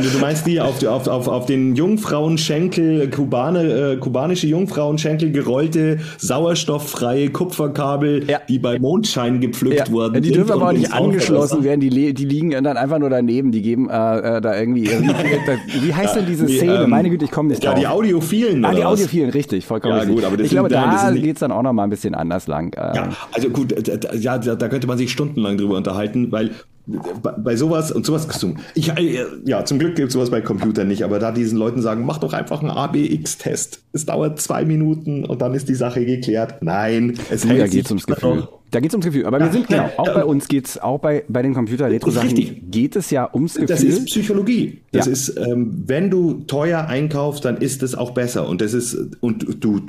du meinst die auf, auf, auf, auf den Jungfrauenschenkel, Kubane, äh, kubanische Jungfrauenschenkel gerollte, sauerstofffreie Kupferkabel, Ja. die bei Mondschein gepflückt ja, wurden. die dürfen aber auch nicht angeschlossen werden, die, die liegen dann einfach nur daneben, die geben äh, äh, da irgendwie, wie, wie heißt denn diese Die, Szene? ähm, Meine Güte, ich komme nicht Ja, drauf. die Audiophilen. Ah, die? Audiophilen, richtig, vollkommen Ja, gut, aber das ich glaube, da nicht- geht's dann auch noch mal ein bisschen anders lang. Äh, Ja, also gut, äh, ja, da könnte man sich stundenlang drüber unterhalten, weil bei, sowas und sowas ich, äh, ja zum Glück gibt es sowas bei Computern nicht, aber da diesen Leuten sagen, mach doch einfach einen ABX-Test. Es dauert zwei Minuten und dann ist die Sache geklärt. Nein, es Da hält ums Gefühl. noch. Da geht es ums Gefühl. Aber wir Ja, sind, genau, auch ja. bei uns geht es, auch bei, bei den Computer-Retro-Sachen, geht es ja ums Gefühl. Das ist Psychologie. Das Ja. ist, ähm, wenn du teuer einkaufst, dann ist es auch besser. Und das ist, und du,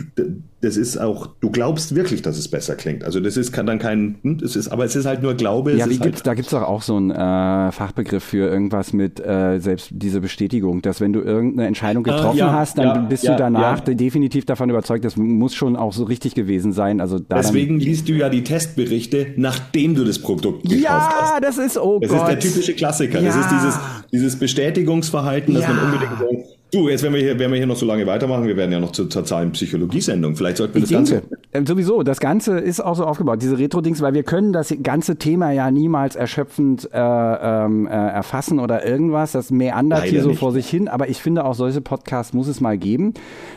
das ist auch, du glaubst wirklich, dass es besser klingt. Also das ist kann dann kein, hm, es ist, aber es ist halt nur Glaube. ja, wie gibt's, halt, da gibt es doch auch so einen äh, Fachbegriff für irgendwas mit äh, selbst diese Bestätigung, dass wenn du irgendeine Entscheidung Ah, getroffen ja, hast, dann bist du danach definitiv davon überzeugt, das muss schon auch so richtig gewesen sein. Also deswegen liest du ja die Testberichte, nachdem du das Produkt gekauft ja, hast. das ist, oh Das Gott. ist der typische Klassiker. Das Ja. ist dieses, dieses Bestätigungsverhalten, dass Ja. man unbedingt sagt, du, jetzt wenn wir hier, wenn wir hier noch so lange weitermachen, wir werden ja noch zur, zahlen Psychologiesendung. Vielleicht sollten wir Ich das Ganze denke. äh, sowieso, das Ganze ist auch so aufgebaut, diese Retro-Dings, weil wir können das ganze Thema ja niemals erschöpfend äh, ähm, äh, erfassen oder irgendwas. Das meandert Leider hier so nicht. vor sich hin, aber ich finde auch solche Podcasts muss es mal geben.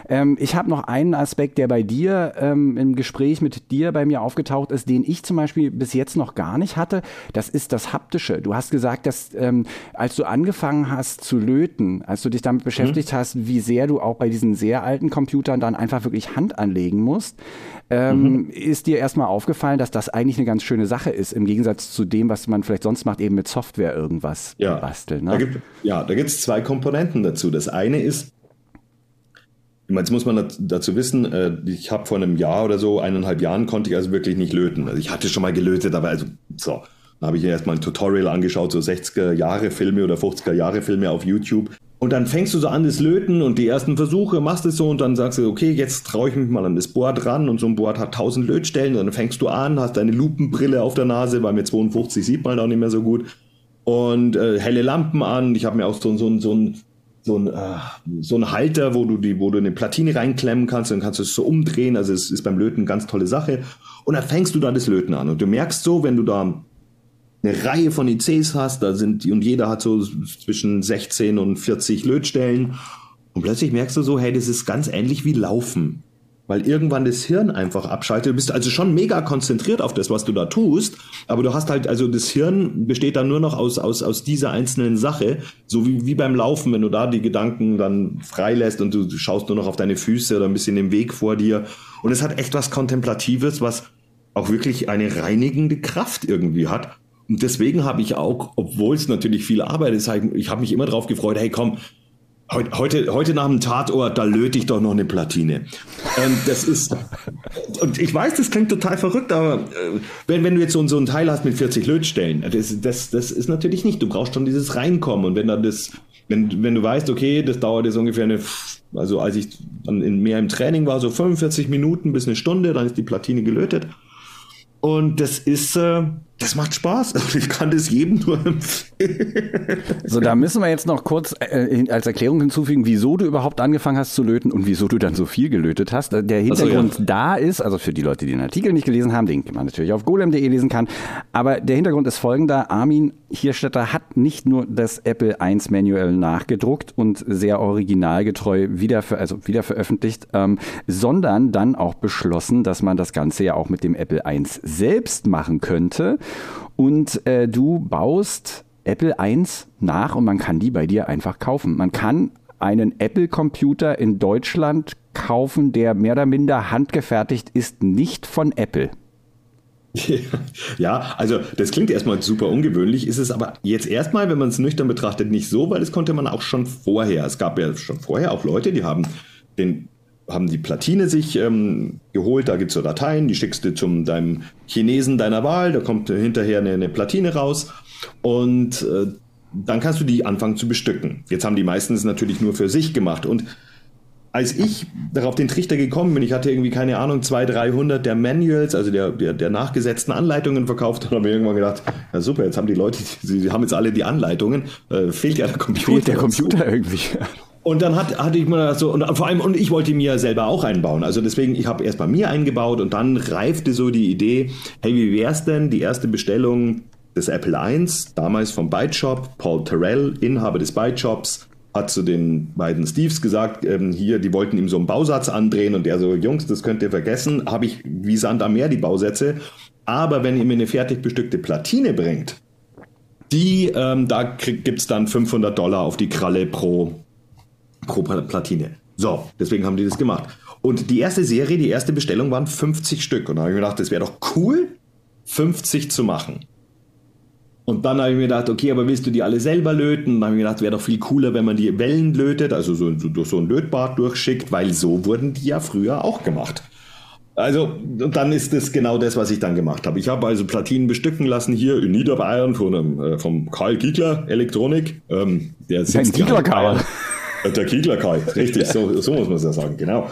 Ähm, ich habe noch einen Aspekt, der bei dir ähm, im Gespräch mit dir bei mir aufgetaucht ist, den ich zum Beispiel bis jetzt noch gar nicht hatte. Das ist das Haptische. Du hast gesagt, dass ähm, als du angefangen hast zu löten, als du dich damit beschäftigt hast, wie sehr du auch bei diesen sehr alten Computern dann einfach wirklich Hand anlegen musst, ähm, ist dir erstmal aufgefallen, dass das eigentlich eine ganz schöne Sache ist, im Gegensatz zu dem, was man vielleicht sonst macht, eben mit Software irgendwas Ja, basteln. da Ne? gibt, ja, da gibt es zwei Komponenten dazu. Das eine ist, ich meine, jetzt muss man daz- dazu wissen, äh, ich habe vor einem Jahr oder so, eineinhalb Jahren, konnte ich also wirklich nicht löten. Also ich hatte schon mal gelötet, aber also so. Dann habe ich mir erstmal ein Tutorial angeschaut, so 60er Jahre Filme oder 50er Jahre Filme auf YouTube. Und dann fängst du so an, das Löten und die ersten Versuche machst es so und dann sagst du, okay, jetzt traue ich mich mal an das Board ran und so ein Board hat 1000 Lötstellen und dann fängst du an, hast deine Lupenbrille auf der Nase, weil mit 52 sieht man auch nicht mehr so gut und äh, helle Lampen an. Ich habe mir auch so, so, so ein so ein, äh, so ein Halter, wo du die, wo du eine Platine reinklemmen kannst, dann kannst du es so umdrehen. Also es ist beim Löten eine ganz tolle Sache. Und dann fängst du da das Löten an. Und du merkst so, wenn du da eine Reihe von ICs hast, da sind und jeder hat so zwischen 16 und 40 Lötstellen. Und plötzlich merkst du so, hey, das ist ganz ähnlich wie Laufen. Weil irgendwann das Hirn einfach abschaltet. Du bist also schon mega konzentriert auf das, was du da tust. Aber du hast halt, also das Hirn besteht dann nur noch aus, aus, aus dieser einzelnen Sache. So wie, wie beim Laufen, wenn du da die Gedanken dann freilässt und du, du schaust nur noch auf deine Füße oder ein bisschen den Weg vor dir. Und es hat echt was Kontemplatives, was auch wirklich eine reinigende Kraft irgendwie hat. Deswegen habe ich auch, obwohl es natürlich viel Arbeit ist, ich habe mich immer drauf gefreut, hey komm, Heut- Heute, heute nach dem Tatort, da löte ich doch noch eine Platine. Ähm, das ist, und ich weiß, das klingt total verrückt, aber äh, wenn, wenn du jetzt so, so ein Teil hast mit 40 Lötstellen, das, das, das ist natürlich nicht. Du brauchst schon dieses Reinkommen. Und wenn dann das, wenn, wenn du weißt, okay, das dauert jetzt ungefähr eine, also als ich dann in, mehr im Training war, so 45 Minuten bis eine Stunde, dann ist die Platine gelötet. Und das ist, äh, das macht Spaß. Ich kann das jedem nur empfehlen. So, da müssen wir jetzt noch kurz äh, als Erklärung hinzufügen, wieso du überhaupt angefangen hast zu löten und wieso du dann so viel gelötet hast. Der so, Hintergrund ja. da ist, also für die Leute, die den Artikel nicht gelesen haben, den man natürlich auf golem.de lesen kann, aber der Hintergrund ist folgender. Armin Hirstetter hat nicht nur das Apple I Manual nachgedruckt und sehr originalgetreu wieder, ver also wieder veröffentlicht, ähm, sondern dann auch beschlossen, dass man das Ganze ja auch mit dem Apple I selbst machen könnte. Und äh, du baust Apple 1 nach und man kann die bei dir einfach kaufen. Man kann einen Apple-Computer in Deutschland kaufen, der mehr oder minder handgefertigt ist, nicht von Apple. Ja, also das klingt erstmal super ungewöhnlich, ist es aber jetzt erstmal, wenn man es nüchtern betrachtet, nicht so, weil das konnte man auch schon vorher. Es gab ja schon vorher auch Leute, die haben den haben die Platine sich ähm, geholt, da gibt es so Dateien, die schickst du zum deinem Chinesen deiner Wahl, da kommt hinterher eine, eine Platine raus und äh, dann kannst du die anfangen zu bestücken. Jetzt haben die meistens natürlich nur für sich gemacht und als ich darauf den Trichter gekommen bin, ich hatte irgendwie keine Ahnung, 200, 300 der Manuals, also der, der, der nachgesetzten Anleitungen verkauft habe mir irgendwann gedacht, ja super, jetzt haben die Leute, sie haben jetzt alle die Anleitungen, äh, fehlt ja der Computer. Fehlt der. Computer irgendwie. Und dann hat, hatte ich mir so, und vor allem, und ich wollte mir selber auch einbauen. Also deswegen, ich habe erst bei mir eingebaut und dann reifte so die Idee, hey, wie wär's denn, die erste Bestellung des Apple I, damals vom Byte Shop, Paul Terrell, Inhaber des Byte Shops, hat zu den beiden Steves gesagt, ähm, hier, die wollten ihm so einen Bausatz andrehen und der so, Jungs, das könnt ihr vergessen, habe ich wie Sand am Meer die Bausätze. Aber wenn ihr mir eine fertig bestückte Platine bringt, die, ähm, da gibt es dann 500 Dollar auf die Kralle pro pro Platine. So, deswegen haben die das gemacht. Und die erste Serie, die erste Bestellung waren 50 Stück. Und da habe ich mir gedacht, das wäre doch cool, 50 zu machen. Und dann habe ich mir gedacht, okay, aber willst du die alle selber löten? Und dann habe ich mir gedacht, wäre doch viel cooler, wenn man die Wellen lötet, also so, durch so ein Lötbad durchschickt, weil so wurden die ja früher auch gemacht. Also, und dann ist das genau das, was ich dann gemacht habe. Ich habe also Platinen bestücken lassen hier in Niederbayern von einem, äh, vom Karl Giegler Elektronik. Ähm, der sitzt Giegler ja Äh, Der Kiegler Kai, richtig, so, so muss man es ja sagen, genau.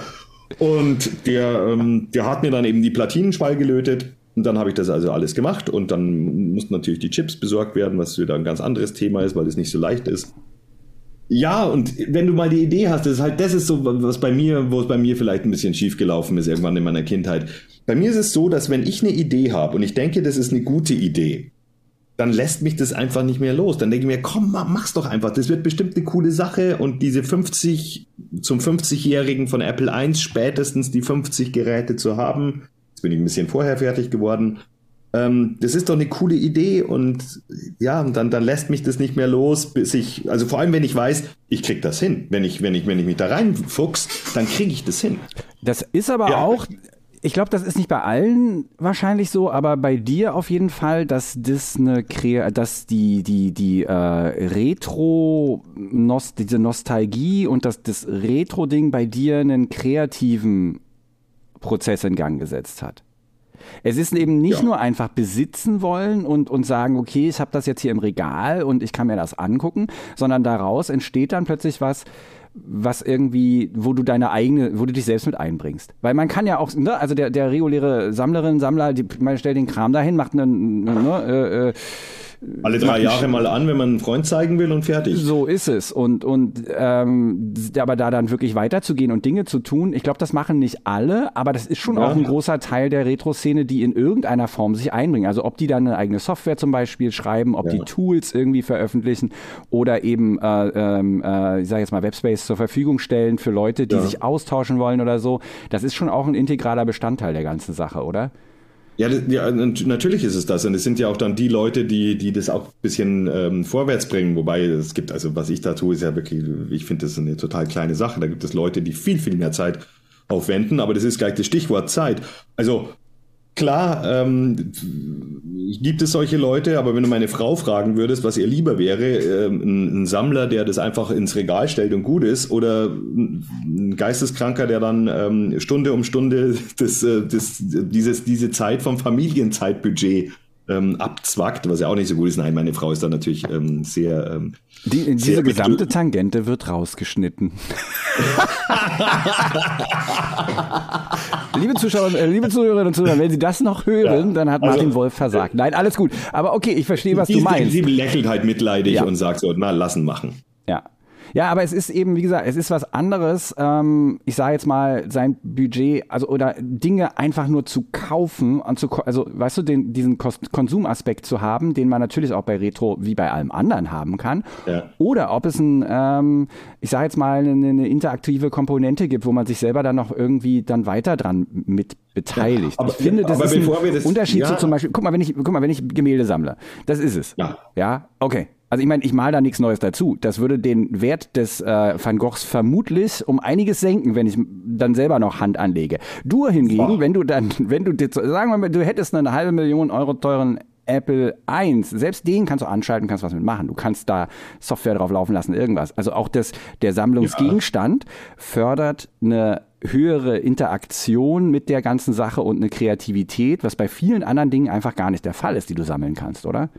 Und der, ähm, der hat mir dann eben die Platinenspal gelötet und dann habe ich das also alles gemacht und dann mussten natürlich die Chips besorgt werden, was wieder ein ganz anderes Thema ist, weil es nicht so leicht ist. Ja, und wenn du mal die Idee hast, das ist halt, das ist so, was bei mir, wo es bei mir vielleicht ein bisschen schief gelaufen ist, irgendwann in meiner Kindheit. Bei mir ist es so, dass wenn ich eine Idee habe und ich denke, das ist eine gute Idee, dann lässt mich das einfach nicht mehr los. Dann denke ich mir, komm, mach's doch einfach. Das wird bestimmt eine coole Sache und diese 50 zum 50-Jährigen von Apple 1 spätestens die 50 Geräte zu haben. Jetzt bin ich ein bisschen vorher fertig geworden. Ähm, das ist doch eine coole Idee und ja, dann, dann lässt mich das nicht mehr los, bis ich, also vor allem wenn ich weiß, ich krieg das hin. Wenn ich, wenn ich, wenn ich mich da reinfuchs, dann kriege ich das hin. Das ist aber ja. auch, ich glaube, das ist nicht bei allen wahrscheinlich so, aber bei dir auf jeden Fall, dass das eine dass die die die äh, Retro Nost diese Nostalgie und das das Retro Ding bei dir einen kreativen Prozess in Gang gesetzt hat. Es ist eben nicht ja. nur einfach besitzen wollen und, und sagen, okay, ich habe das jetzt hier im Regal und ich kann mir das angucken, sondern daraus entsteht dann plötzlich was, was irgendwie, wo du deine eigene, wo du dich selbst mit einbringst. Weil man kann ja auch, ne, also der, der reguläre Sammlerin, Sammler, die, man stellt den Kram dahin, macht einen, ne, äh, äh alle drei Jahre mal an, wenn man einen Freund zeigen will und fertig. So ist es. Und, und ähm, aber da dann wirklich weiterzugehen und Dinge zu tun, ich glaube, das machen nicht alle, aber das ist schon ja. auch ein großer Teil der Retro-Szene, die in irgendeiner Form sich einbringen. Also ob die dann eine eigene Software zum Beispiel schreiben, ob ja. die Tools irgendwie veröffentlichen oder eben, äh, ähm, äh, ich sage jetzt mal, Webspace zur Verfügung stellen für Leute, die ja. sich austauschen wollen oder so. Das ist schon auch ein integraler Bestandteil der ganzen Sache, oder? Ja, ja, natürlich ist es das. Und es sind ja auch dann die Leute, die, die das auch ein bisschen ähm, vorwärts bringen. Wobei es gibt, also was ich da tue, ist ja wirklich, ich finde das eine total kleine Sache. Da gibt es Leute, die viel, viel mehr Zeit aufwenden. Aber das ist gleich das Stichwort Zeit. Also Klar, ähm, gibt es solche Leute, aber wenn du meine Frau fragen würdest, was ihr lieber wäre, äh, ein, ein, Sammler, der das einfach ins Regal stellt und gut ist, oder ein Geisteskranker, der dann ähm, Stunde um Stunde das, äh, das, dieses, diese Zeit vom Familienzeitbudget ähm, abzwackt, was ja auch nicht so gut ist. Nein, meine Frau ist da natürlich ähm, sehr. Ähm, Die, diese sehr gesamte Tangente wird rausgeschnitten. liebe Zuschauer, äh, liebe Zuhörerinnen und Zuhörer, wenn Sie das noch hören, ja, dann hat Martin also, Wolf versagt. Nein, alles gut. Aber okay, ich verstehe, was sie, du meinst. Sie lächelt halt mitleidig ja. und sagt so, na, lassen machen. Ja, ja, aber es ist eben, wie gesagt, es ist was anderes. Ähm, ich sage jetzt mal, sein Budget, also oder Dinge einfach nur zu kaufen und zu, also weißt du, den, diesen Konsumaspekt zu haben, den man natürlich auch bei Retro wie bei allem anderen haben kann. Ja. Oder ob es ein, ähm, ich sage jetzt mal, eine, eine, interaktive Komponente gibt, wo man sich selber dann noch irgendwie dann weiter dran mit beteiligt. Ja, aber, ich finde, das ist ein das, Unterschied ja. zu zum Beispiel, guck mal, wenn ich, guck mal, wenn ich Gemälde sammle, das ist es. Ja. Ja, okay. Also ich meine, ich mal da nichts Neues dazu. Das würde den Wert des äh, Van Goghs vermutlich um einiges senken, wenn ich dann selber noch Hand anlege. Du hingegen, Boah. wenn du dann, wenn du, sagen wir mal, du hättest eine halbe Million Euro teuren Apple 1, selbst den kannst du anschalten, kannst was mitmachen. Du kannst da Software drauf laufen lassen, irgendwas. Also auch das, der Sammlungsgegenstand ja. fördert eine höhere Interaktion mit der ganzen Sache und eine Kreativität, was bei vielen anderen Dingen einfach gar nicht der Fall ist, die du sammeln kannst, oder?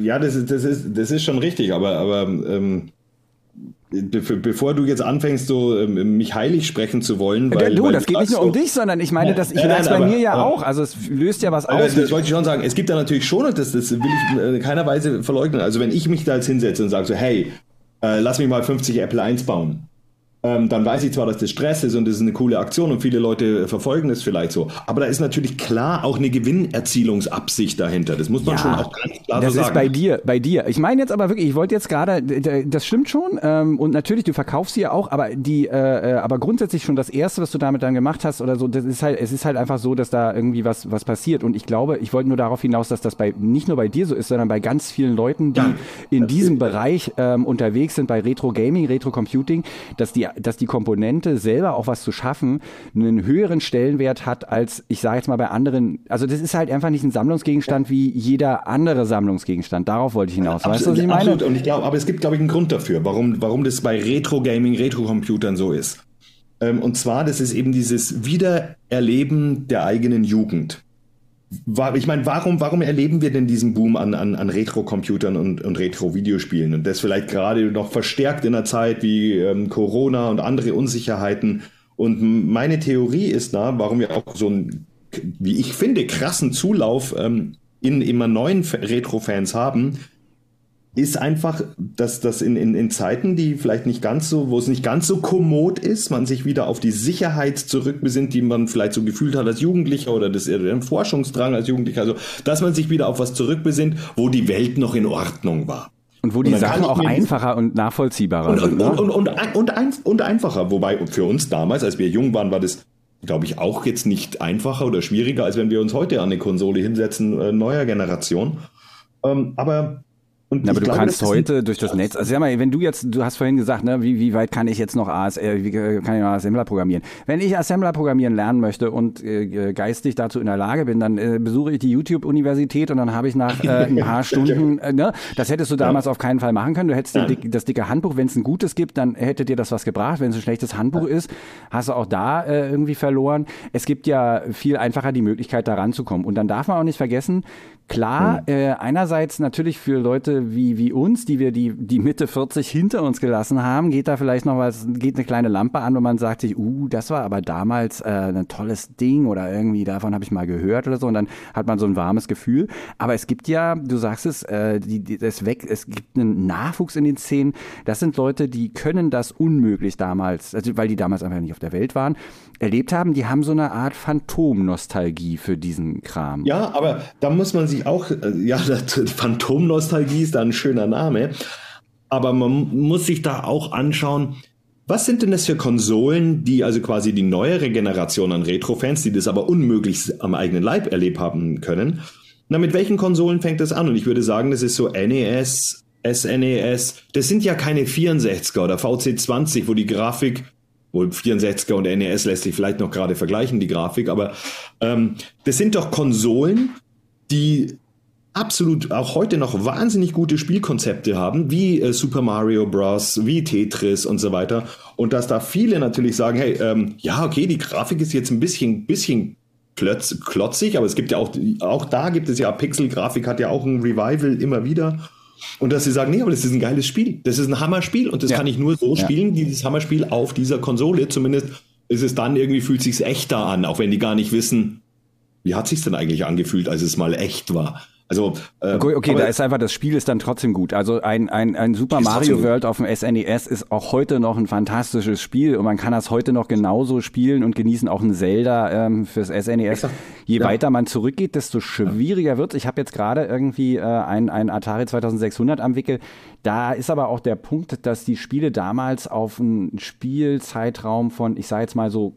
Ja, das ist, das ist, das ist schon richtig, aber, aber ähm, bevor du jetzt anfängst, so ähm, mich heilig sprechen zu wollen. Weil, du, weil das geht nicht nur um dich, sondern ich meine, das, ich merke es bei aber, mir ja aber, auch. Also es löst ja was aus. Das wollte ich schon sagen. Es gibt da natürlich schon, und das, das will ich in keiner Weise verleugnen. Also wenn ich mich da jetzt hinsetze und sage so, hey, äh, lass mich mal 50 Apple 1 bauen ähm, dann weiß ich zwar, dass das Stress ist und das ist eine coole Aktion und viele Leute verfolgen es vielleicht so. Aber da ist natürlich klar auch eine Gewinnerzielungsabsicht dahinter. Das muss man ja, schon auch ganz klar so sagen. Das ist bei dir, bei dir. Ich meine jetzt aber wirklich, ich wollte jetzt gerade, das stimmt schon ähm, und natürlich, du verkaufst sie ja auch, aber die, äh, äh, aber grundsätzlich schon das Erste, was du damit dann gemacht hast oder so, das ist halt, es ist halt einfach so, dass da irgendwie was, was passiert. Und ich glaube, ich wollte nur darauf hinaus, dass das bei nicht nur bei dir so ist, sondern bei ganz vielen Leuten, die ja, in diesem Bereich ähm, unterwegs sind, bei Retro Gaming, Retro Computing, dass die dass die Komponente selber auch was zu schaffen einen höheren Stellenwert hat als, ich sage jetzt mal bei anderen, also das ist halt einfach nicht ein Sammlungsgegenstand wie jeder andere Sammlungsgegenstand. Darauf wollte ich hinaus. Ja, weißt du, was ich meine? Absolut. Und ich glaube, aber es gibt, glaube ich, einen Grund dafür, warum, warum das bei Retro-Gaming, Retro-Computern so ist. Ähm, und zwar, das ist eben dieses Wiedererleben der eigenen Jugend ich meine, warum, warum erleben wir denn diesen Boom an, an, an Retro-Computern und, und Retro-Videospielen? Und das vielleicht gerade noch verstärkt in einer Zeit wie ähm, Corona und andere Unsicherheiten. Und meine Theorie ist da, warum wir auch so einen, wie ich finde, krassen Zulauf ähm, in immer neuen Retro-Fans haben, ist einfach, dass das in, in, in Zeiten, die vielleicht nicht ganz so, wo es nicht ganz so kommod ist, man sich wieder auf die Sicherheit zurückbesinnt, die man vielleicht so gefühlt hat als Jugendlicher oder das, den Forschungsdrang als Jugendlicher, also dass man sich wieder auf was zurückbesinnt, wo die Welt noch in Ordnung war. Und wo die und Sachen auch einfacher und nachvollziehbarer und, sind. Ne? Und, und, und, ein, und, einfacher. Wobei für uns damals, als wir jung waren, war das, glaube ich, auch jetzt nicht einfacher oder schwieriger, als wenn wir uns heute an eine Konsole hinsetzen, äh, neuer Generation. Ähm, aber und aber du glaube, kannst heute durch das Netz, also sag mal, wenn du jetzt, du hast vorhin gesagt, ne, wie, wie weit kann ich jetzt noch ASL, wie kann ich noch Assembler programmieren? Wenn ich Assembler programmieren lernen möchte und äh, geistig dazu in der Lage bin, dann äh, besuche ich die YouTube-Universität und dann habe ich nach äh, ein paar Stunden, äh, ne, das hättest du damals ja. auf keinen Fall machen können. Du hättest ja. die, das dicke Handbuch, wenn es ein gutes gibt, dann hätte dir das was gebracht. Wenn es ein schlechtes Handbuch ja. ist, hast du auch da äh, irgendwie verloren. Es gibt ja viel einfacher die Möglichkeit, da ranzukommen. Und dann darf man auch nicht vergessen, Klar, hm. äh, einerseits natürlich für Leute wie, wie uns, die wir die, die Mitte 40 hinter uns gelassen haben, geht da vielleicht noch was, geht eine kleine Lampe an, wo man sagt sich, uh, das war aber damals äh, ein tolles Ding oder irgendwie davon habe ich mal gehört oder so und dann hat man so ein warmes Gefühl. Aber es gibt ja, du sagst es, äh, die, die, das weg, es gibt einen Nachwuchs in den Szenen. Das sind Leute, die können das unmöglich damals, also weil die damals einfach nicht auf der Welt waren, erlebt haben. Die haben so eine Art Phantomnostalgie für diesen Kram. Ja, aber da muss man sich sich auch, äh, ja, Phantomnostalgie ist da ein schöner Name, aber man muss sich da auch anschauen, was sind denn das für Konsolen, die also quasi die neuere Generation an Retro-Fans, die das aber unmöglich am eigenen Leib erlebt haben können? Na, mit welchen Konsolen fängt das an? Und ich würde sagen, das ist so NES, SNES. Das sind ja keine 64er oder VC20, wo die Grafik, wohl 64er und NES lässt sich vielleicht noch gerade vergleichen, die Grafik, aber ähm, das sind doch Konsolen, die absolut auch heute noch wahnsinnig gute Spielkonzepte haben, wie äh, Super Mario Bros., wie Tetris und so weiter. Und dass da viele natürlich sagen, hey, ähm, ja, okay, die Grafik ist jetzt ein bisschen, bisschen klotz, klotzig, aber es gibt ja auch, auch da gibt es ja Pixel-Grafik, hat ja auch ein Revival immer wieder. Und dass sie sagen, nee, aber das ist ein geiles Spiel. Das ist ein Hammerspiel und das ja. kann ich nur so ja. spielen, dieses Hammerspiel auf dieser Konsole. Zumindest ist es dann irgendwie, fühlt sich's echter an, auch wenn die gar nicht wissen, wie hat sich denn eigentlich angefühlt, als es mal echt war? Also, äh, okay, okay da ist einfach, das Spiel ist dann trotzdem gut. Also ein, ein, ein Super Mario World auf dem SNES e ist auch heute noch ein fantastisches Spiel und man kann das heute noch genauso spielen und genießen. Auch ein Zelda ähm, fürs SNES. E Je ja. weiter man zurückgeht, desto schwieriger wird Ich habe jetzt gerade irgendwie äh, ein, ein Atari 2600 am Wickel. Da ist aber auch der Punkt, dass die Spiele damals auf einen Spielzeitraum von, ich sage jetzt mal so,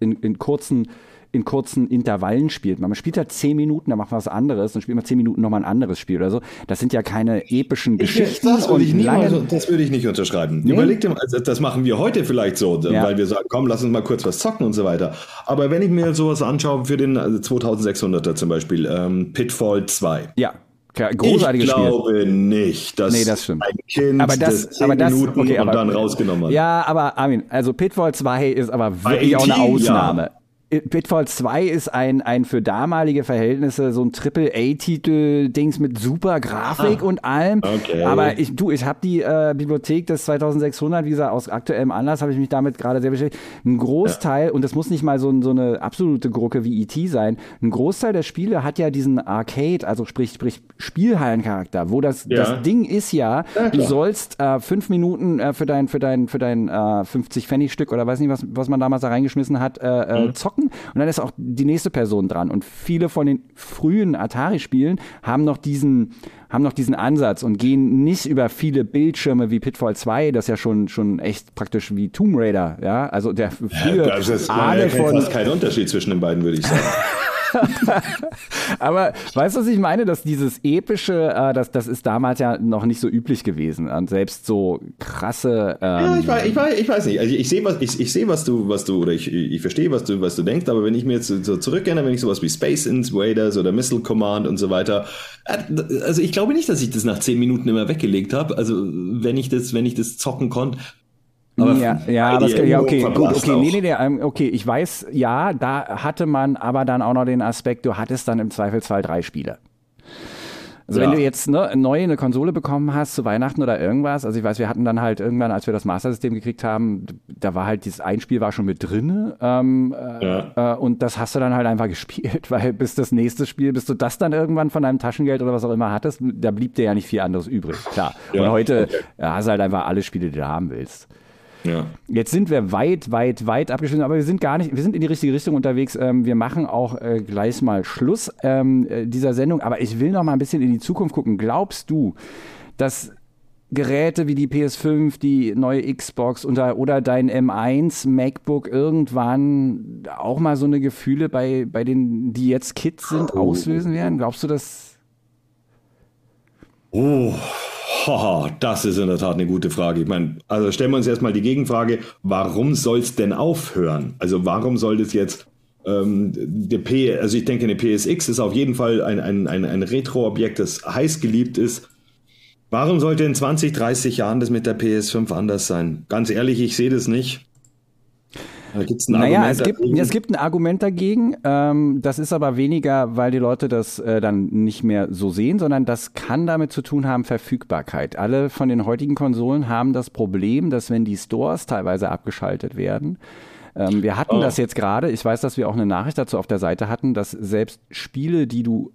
in, in kurzen in kurzen Intervallen spielt. Man spielt halt zehn Minuten, dann macht man was anderes, dann spielt man zehn Minuten nochmal ein anderes Spiel oder so. Das sind ja keine epischen Geschichten. Das würde ich, so, das würde ich nicht unterschreiben. Nee? Überleg dir mal, also das machen wir heute vielleicht so, ja. weil wir sagen, komm, lass uns mal kurz was zocken und so weiter. Aber wenn ich mir sowas anschaue für den 2600er also zum Beispiel, ähm, Pitfall 2. Ja, Großartiges Spiel. Ich glaube Spiel. nicht, dass nee, das stimmt. ein Kind aber das, das aber das, Minuten okay, und dann rausgenommen hat. Ja, aber Armin, also Pitfall 2 ist aber wirklich auch eine Ausnahme. Ja. Pitfall 2 ist ein, ein für damalige Verhältnisse so ein Triple-A-Titel-Dings mit super Grafik ah, und allem. Okay. Aber ich, du, ich habe die äh, Bibliothek des 2600, wie gesagt, aus aktuellem Anlass habe ich mich damit gerade sehr beschäftigt. Ein Großteil, ja. und das muss nicht mal so, so eine absolute Grucke wie E.T. sein, ein Großteil der Spiele hat ja diesen Arcade, also sprich, sprich Spielhallencharakter, wo das, ja. das Ding ist ja, ja du sollst äh, fünf Minuten äh, für dein, für dein, für dein äh, 50 Pfennig Stück oder weiß nicht, was, was man damals da reingeschmissen hat, äh, äh mhm. zocken und dann ist auch die nächste Person dran. Und viele von den frühen Atari-Spielen haben noch diesen haben noch diesen Ansatz und gehen nicht über viele Bildschirme wie Pitfall 2, das ja schon, schon echt praktisch wie Tomb Raider, ja, also der frühe ja, das ist, Ahne von... fast kein Unterschied zwischen den beiden, würde ich sagen. Aber weißt du, was ich meine? Dass dieses epische, äh, das, das ist damals ja noch nicht so üblich gewesen. Und selbst so krasse. Ähm ja, ich weiß, ich weiß, ich weiß nicht. Also ich sehe, was, ich, ich sehe, was du, was du, oder ich, ich verstehe, was du, was du denkst, aber wenn ich mir jetzt so zurückerinnere, wenn ich sowas wie Space Invaders oder Missile Command und so weiter, äh, also ich glaube nicht, dass ich das nach zehn Minuten immer weggelegt habe. Also wenn ich das, wenn ich das zocken konnte, aber ja, ja, es, ja, okay, gut, okay, nee, nee, nee, ähm, okay, ich weiß, ja, da hatte man aber dann auch noch den Aspekt, du hattest dann im Zweifelsfall drei Spiele. Also ja. wenn du jetzt ne, neu eine Konsole bekommen hast zu Weihnachten oder irgendwas, also ich weiß, wir hatten dann halt irgendwann, als wir das Master-System gekriegt haben, da war halt dieses Einspiel war schon mit drin ähm, äh, ja. äh, und das hast du dann halt einfach gespielt, weil bis das nächste Spiel, bis du das dann irgendwann von deinem Taschengeld oder was auch immer hattest, da blieb dir ja nicht viel anderes übrig, klar. Ja. Und heute okay. hast du halt einfach alle Spiele, die du haben willst. Ja. Jetzt sind wir weit, weit, weit abgeschlossen, aber wir sind gar nicht, wir sind in die richtige Richtung unterwegs. Ähm, wir machen auch äh, gleich mal Schluss ähm, äh, dieser Sendung, aber ich will noch mal ein bisschen in die Zukunft gucken. Glaubst du, dass Geräte wie die PS5, die neue Xbox oder, oder dein M1 MacBook irgendwann auch mal so eine Gefühle bei, bei den, die jetzt Kids sind, auslösen werden? Glaubst du, dass. Oh, Haha, das ist in der Tat eine gute Frage. Ich meine, also stellen wir uns erstmal die Gegenfrage, warum soll es denn aufhören? Also warum soll das jetzt ähm, der P, also ich denke, eine PSX ist auf jeden Fall ein, ein, ein, ein Retro-Objekt, das heiß geliebt ist. Warum sollte in 20, 30 Jahren das mit der PS5 anders sein? Ganz ehrlich, ich sehe das nicht. Gibt's ein naja, Argument es gibt, es gibt ein Argument dagegen. Ähm, das ist aber weniger, weil die Leute das äh, dann nicht mehr so sehen, sondern das kann damit zu tun haben, Verfügbarkeit. Alle von den heutigen Konsolen haben das Problem, dass wenn die Stores teilweise abgeschaltet werden, ähm, wir hatten oh. das jetzt gerade, ich weiß, dass wir auch eine Nachricht dazu auf der Seite hatten, dass selbst Spiele, die du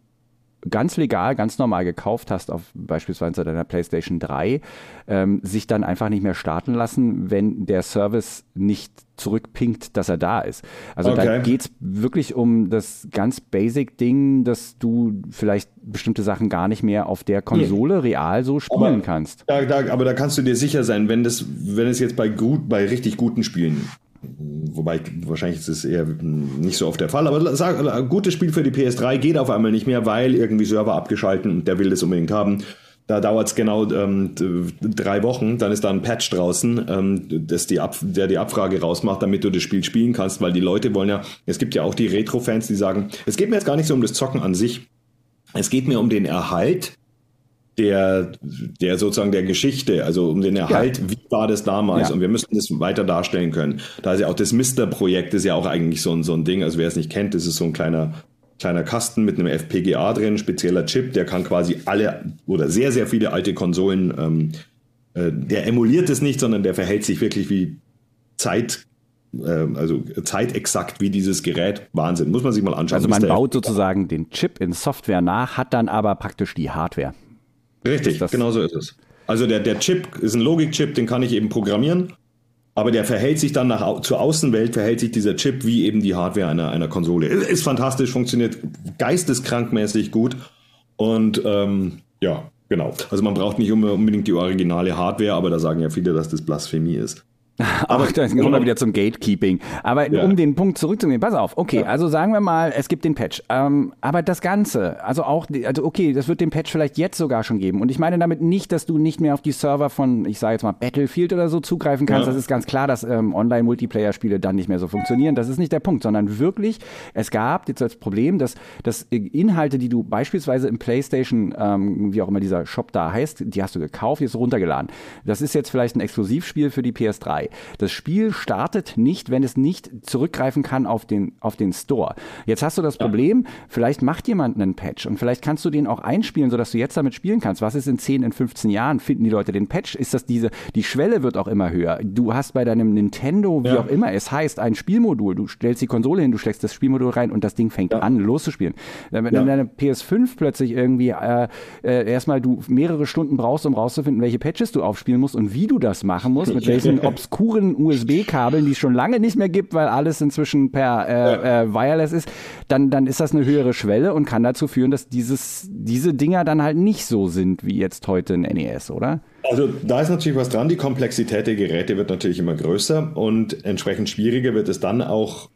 ganz legal, ganz normal gekauft hast, auf beispielsweise deiner PlayStation 3, ähm, sich dann einfach nicht mehr starten lassen, wenn der Service nicht zurückpinkt, dass er da ist. Also okay. da geht es wirklich um das ganz Basic-Ding, dass du vielleicht bestimmte Sachen gar nicht mehr auf der Konsole hm. real so spielen aber, kannst. Da, da, aber da kannst du dir sicher sein, wenn das, wenn es jetzt bei gut, bei richtig guten Spielen Wobei, wahrscheinlich ist es eher nicht so oft der Fall. Aber sag, ein gutes Spiel für die PS3 geht auf einmal nicht mehr, weil irgendwie Server abgeschalten und der will das unbedingt haben. Da dauert es genau ähm, drei Wochen, dann ist da ein Patch draußen, ähm, das die Ab der die Abfrage rausmacht, damit du das Spiel spielen kannst, weil die Leute wollen ja, es gibt ja auch die Retro-Fans, die sagen, es geht mir jetzt gar nicht so um das Zocken an sich, es geht mir um den Erhalt der, der sozusagen der Geschichte, also um den Erhalt, ja. wie war das damals? Ja. Und wir müssen das weiter darstellen können. Da ist ja auch das Mister-Projekt, ist ja auch eigentlich so ein, so ein Ding. Also wer es nicht kennt, das ist so ein kleiner, kleiner Kasten mit einem FPGA drin, spezieller Chip, der kann quasi alle oder sehr, sehr viele alte Konsolen, ähm, äh, der emuliert es nicht, sondern der verhält sich wirklich wie Zeit, äh, also zeitexakt wie dieses Gerät. Wahnsinn, muss man sich mal anschauen. Also man baut sozusagen den Chip in Software nach, hat dann aber praktisch die Hardware. Richtig, genau so ist es. Also der, der Chip ist ein Logikchip, den kann ich eben programmieren, aber der verhält sich dann nach, zur Außenwelt, verhält sich dieser Chip wie eben die Hardware einer, einer Konsole. Ist fantastisch, funktioniert geisteskrankmäßig gut und ähm, ja, genau. Also man braucht nicht unbedingt die originale Hardware, aber da sagen ja viele, dass das Blasphemie ist. Aber Ach, dann kommen wir wieder zum Gatekeeping. Aber ja. um den Punkt zurückzunehmen, pass auf, okay, ja. also sagen wir mal, es gibt den Patch. Ähm, aber das Ganze, also auch, also okay, das wird den Patch vielleicht jetzt sogar schon geben. Und ich meine damit nicht, dass du nicht mehr auf die Server von, ich sage jetzt mal, Battlefield oder so zugreifen kannst. Ja. Das ist ganz klar, dass ähm, Online-Multiplayer-Spiele dann nicht mehr so funktionieren. Das ist nicht der Punkt, sondern wirklich, es gab jetzt das Problem, dass, dass Inhalte, die du beispielsweise im PlayStation, ähm, wie auch immer dieser Shop da heißt, die hast du gekauft, die hast du runtergeladen. Das ist jetzt vielleicht ein Exklusivspiel für die PS3. Das Spiel startet nicht, wenn es nicht zurückgreifen kann auf den, auf den Store. Jetzt hast du das Problem, ja. vielleicht macht jemand einen Patch und vielleicht kannst du den auch einspielen, sodass du jetzt damit spielen kannst. Was ist in 10, in 15 Jahren? Finden die Leute den Patch? Ist das diese, die Schwelle wird auch immer höher. Du hast bei deinem Nintendo, wie ja. auch immer es heißt, ein Spielmodul. Du stellst die Konsole hin, du steckst das Spielmodul rein und das Ding fängt ja. an, loszuspielen. Wenn ja. deine PS5 plötzlich irgendwie äh, äh, erstmal du mehrere Stunden brauchst, um rauszufinden, welche Patches du aufspielen musst und wie du das machen musst, mit welchen obskuren obskuren USB-Kabeln, die es schon lange nicht mehr gibt, weil alles inzwischen per äh, äh, Wireless ist, dann, dann ist das eine höhere Schwelle und kann dazu führen, dass dieses, diese Dinger dann halt nicht so sind wie jetzt heute ein NES, oder? Also da ist natürlich was dran. Die Komplexität der Geräte wird natürlich immer größer und entsprechend schwieriger wird es dann auch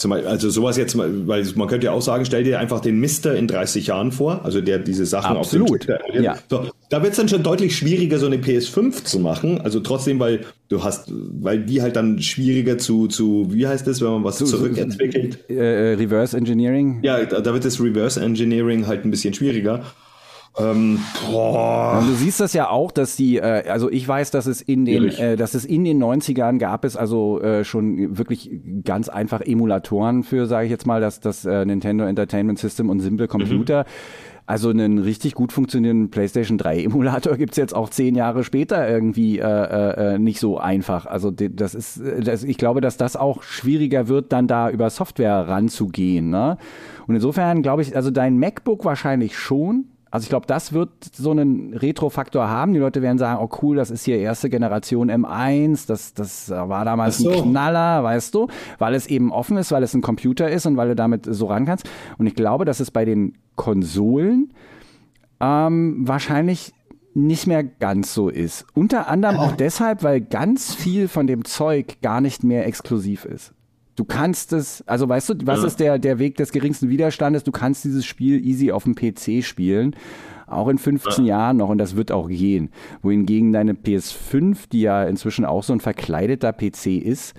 zum Beispiel, also sowas jetzt, weil man könnte ja auch sagen, stell dir einfach den Mister in 30 Jahren vor, also der diese Sachen Absolut. auf dem ja. so, Da wird es dann schon deutlich schwieriger, so eine PS5 zu machen. Also trotzdem, weil du hast, weil die halt dann schwieriger zu, zu wie heißt das, wenn man was zu, zurückentwickelt? Äh, äh, Reverse Engineering? Ja, da, da wird das Reverse Engineering halt ein bisschen schwieriger. Ähm, boah. du siehst das ja auch, dass die, äh, also ich weiß, dass es in den, äh, dass es in den 90ern gab es also äh, schon wirklich ganz einfach Emulatoren für, sage ich jetzt mal, das, das äh, Nintendo Entertainment System und Simple Computer. Mhm Also einen richtig gut funktionierenden PlayStation 3 Emulator gibt es jetzt auch zehn Jahre später irgendwie äh, äh, äh, nicht so einfach. Also das ist, das, ich glaube, dass das auch schwieriger wird, dann da über Software ranzugehen. Ne? Und insofern glaube ich, also dein MacBook wahrscheinlich schon. Also ich glaube, das wird so einen Retro-Faktor haben. Die Leute werden sagen, oh cool, das ist hier erste Generation M1, das, das war damals so. ein Knaller, weißt du, weil es eben offen ist, weil es ein Computer ist und weil du damit so ran kannst. Und ich glaube, dass es bei den Konsolen ähm, wahrscheinlich nicht mehr ganz so ist. Unter anderem auch deshalb, weil ganz viel von dem Zeug gar nicht mehr exklusiv ist. Du kannst es, also weißt du, was ja. ist der, der Weg des geringsten Widerstandes? Du kannst dieses Spiel easy auf dem PC spielen. Auch in 15 ja. Jahren noch und das wird auch gehen. Wohingegen deine PS5, die ja inzwischen auch so ein verkleideter PC ist,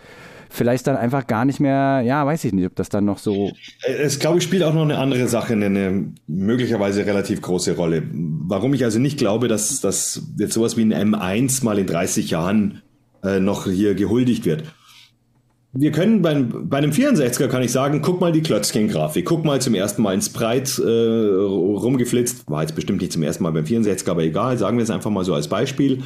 vielleicht dann einfach gar nicht mehr, ja, weiß ich nicht, ob das dann noch so. Es glaube ich spielt auch noch eine andere Sache eine möglicherweise relativ große Rolle. Warum ich also nicht glaube, dass, dass jetzt sowas wie ein M1 mal in 30 Jahren äh, noch hier gehuldigt wird wir können beim, bei einem 64er kann ich sagen, guck mal die Klötzchen-Grafik, guck mal zum ersten Mal ins Breit äh, rumgeflitzt, war jetzt bestimmt nicht zum ersten Mal beim 64er, aber egal, sagen wir es einfach mal so als Beispiel.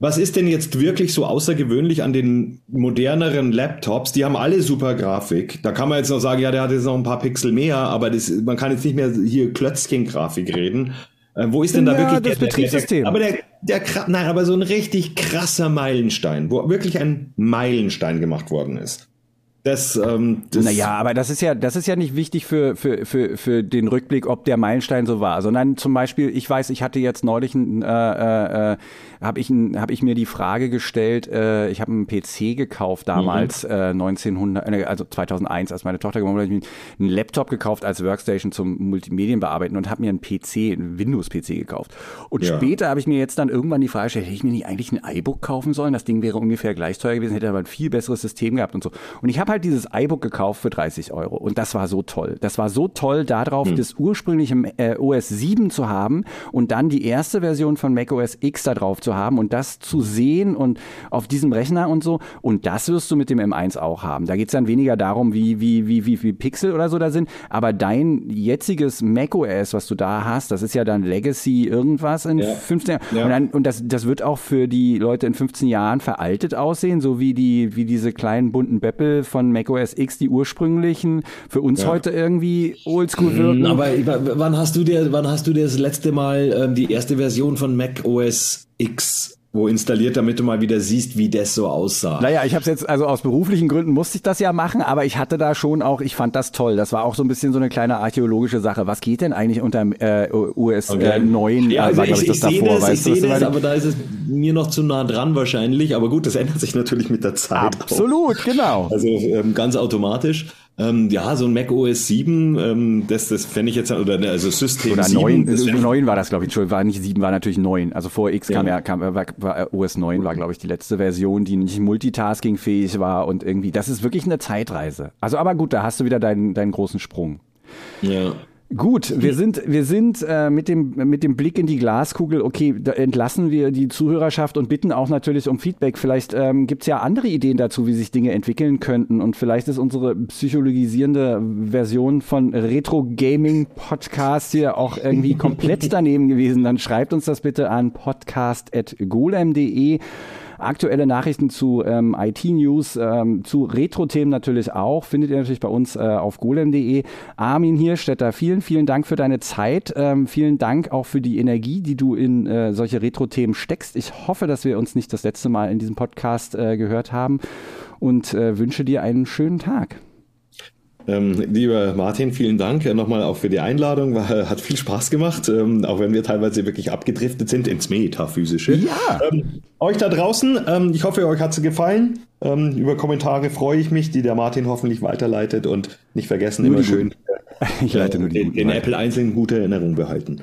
Was ist denn jetzt wirklich so außergewöhnlich an den moderneren Laptops? Die haben alle super Grafik. Da kann man jetzt noch sagen, ja, der hat jetzt noch ein paar Pixel mehr, aber das, man kann jetzt nicht mehr hier Klötzchen-Grafik reden. Äh, wo ist denn da wirklich das der, Betriebssystem? Der, aber der, der, nein, aber so ein richtig krasser Meilenstein, wo wirklich ein Meilenstein gemacht worden ist. Das, ähm, das naja, aber das ist ja, das ist ja nicht wichtig für, für, für, für den Rückblick, ob der Meilenstein so war, sondern zum Beispiel, ich weiß, ich hatte jetzt neulich ein, äh, äh, habe ich, hab ich mir die Frage gestellt, äh, ich habe einen PC gekauft damals, mhm. äh, 1900, äh, also 2001, als meine Tochter geboren wurde, habe ich mir einen Laptop gekauft als Workstation zum Multimedien bearbeiten und habe mir einen PC, einen Windows-PC gekauft. Und ja. später habe ich mir jetzt dann irgendwann die Frage gestellt, hätte ich mir nicht eigentlich ein iBook kaufen sollen? Das Ding wäre ungefähr gleich teuer gewesen, hätte aber ein viel besseres System gehabt und so. Und ich habe halt dieses iBook gekauft für 30 Euro und das war so toll. Das war so toll, darauf mhm. das ursprüngliche äh, OS 7 zu haben und dann die erste Version von macOS X da drauf zu haben und das zu sehen und auf diesem Rechner und so. Und das wirst du mit dem M1 auch haben. Da geht es dann weniger darum, wie, wie, wie, wie viel Pixel oder so da sind. Aber dein jetziges macOS, was du da hast, das ist ja dann Legacy irgendwas in ja. 15 Jahren. Ja. Und, dann, und das, das wird auch für die Leute in 15 Jahren veraltet aussehen, so wie die, wie diese kleinen bunten Böppel von macOS X, die ursprünglichen, für uns ja. heute irgendwie oldschool wirken. Aber wann hast du dir, wann hast du dir das letzte Mal ähm, die erste Version von macOS X wo installiert, damit du mal wieder siehst, wie das so aussah. Naja, ich habe es jetzt, also aus beruflichen Gründen musste ich das ja machen, aber ich hatte da schon auch, ich fand das toll. Das war auch so ein bisschen so eine kleine archäologische Sache. Was geht denn eigentlich unter äh, US okay. äh, 9? Ja, also war, ich, ich, das ich davor, das, ich sehe das, aber da ist es mir noch zu nah dran wahrscheinlich. Aber gut, das ändert sich natürlich mit der Zeit. Absolut, auch. genau. Also ähm, ganz automatisch. Ähm, ja, so ein Mac OS 7, ähm, das, das fände ich jetzt, oder also System oder 7. 9, 9 war das, glaube ich, war nicht 7, war natürlich 9. Also vor X ja. kam ja, kam, war, war OS 9 war, glaube ich, die letzte Version, die nicht multitaskingfähig war und irgendwie, das ist wirklich eine Zeitreise. Also, aber gut, da hast du wieder deinen, deinen großen Sprung. Ja. Gut, wir sind, wir sind äh, mit, dem, mit dem Blick in die Glaskugel, okay, da entlassen wir die Zuhörerschaft und bitten auch natürlich um Feedback. Vielleicht ähm, gibt es ja andere Ideen dazu, wie sich Dinge entwickeln könnten. Und vielleicht ist unsere psychologisierende Version von Retro Gaming Podcast hier auch irgendwie komplett daneben gewesen. Dann schreibt uns das bitte an podcast.golem.de aktuelle Nachrichten zu ähm, IT-News, ähm, zu Retro-Themen natürlich auch, findet ihr natürlich bei uns äh, auf golem.de. Armin Hierstetter, vielen, vielen Dank für deine Zeit. Ähm, vielen Dank auch für die Energie, die du in äh, solche Retro-Themen steckst. Ich hoffe, dass wir uns nicht das letzte Mal in diesem Podcast äh, gehört haben und äh, wünsche dir einen schönen Tag. Ähm, lieber Martin, vielen Dank äh, nochmal auch für die Einladung. War, hat viel Spaß gemacht, ähm, auch wenn wir teilweise wirklich abgedriftet sind ins Metaphysische. Ja. Ähm, euch da draußen, ähm, ich hoffe, euch hat es gefallen. Ähm, über Kommentare freue ich mich, die der Martin hoffentlich weiterleitet und nicht vergessen, nur immer schön ich leite nur die den, den Apple einzeln gute Erinnerungen behalten.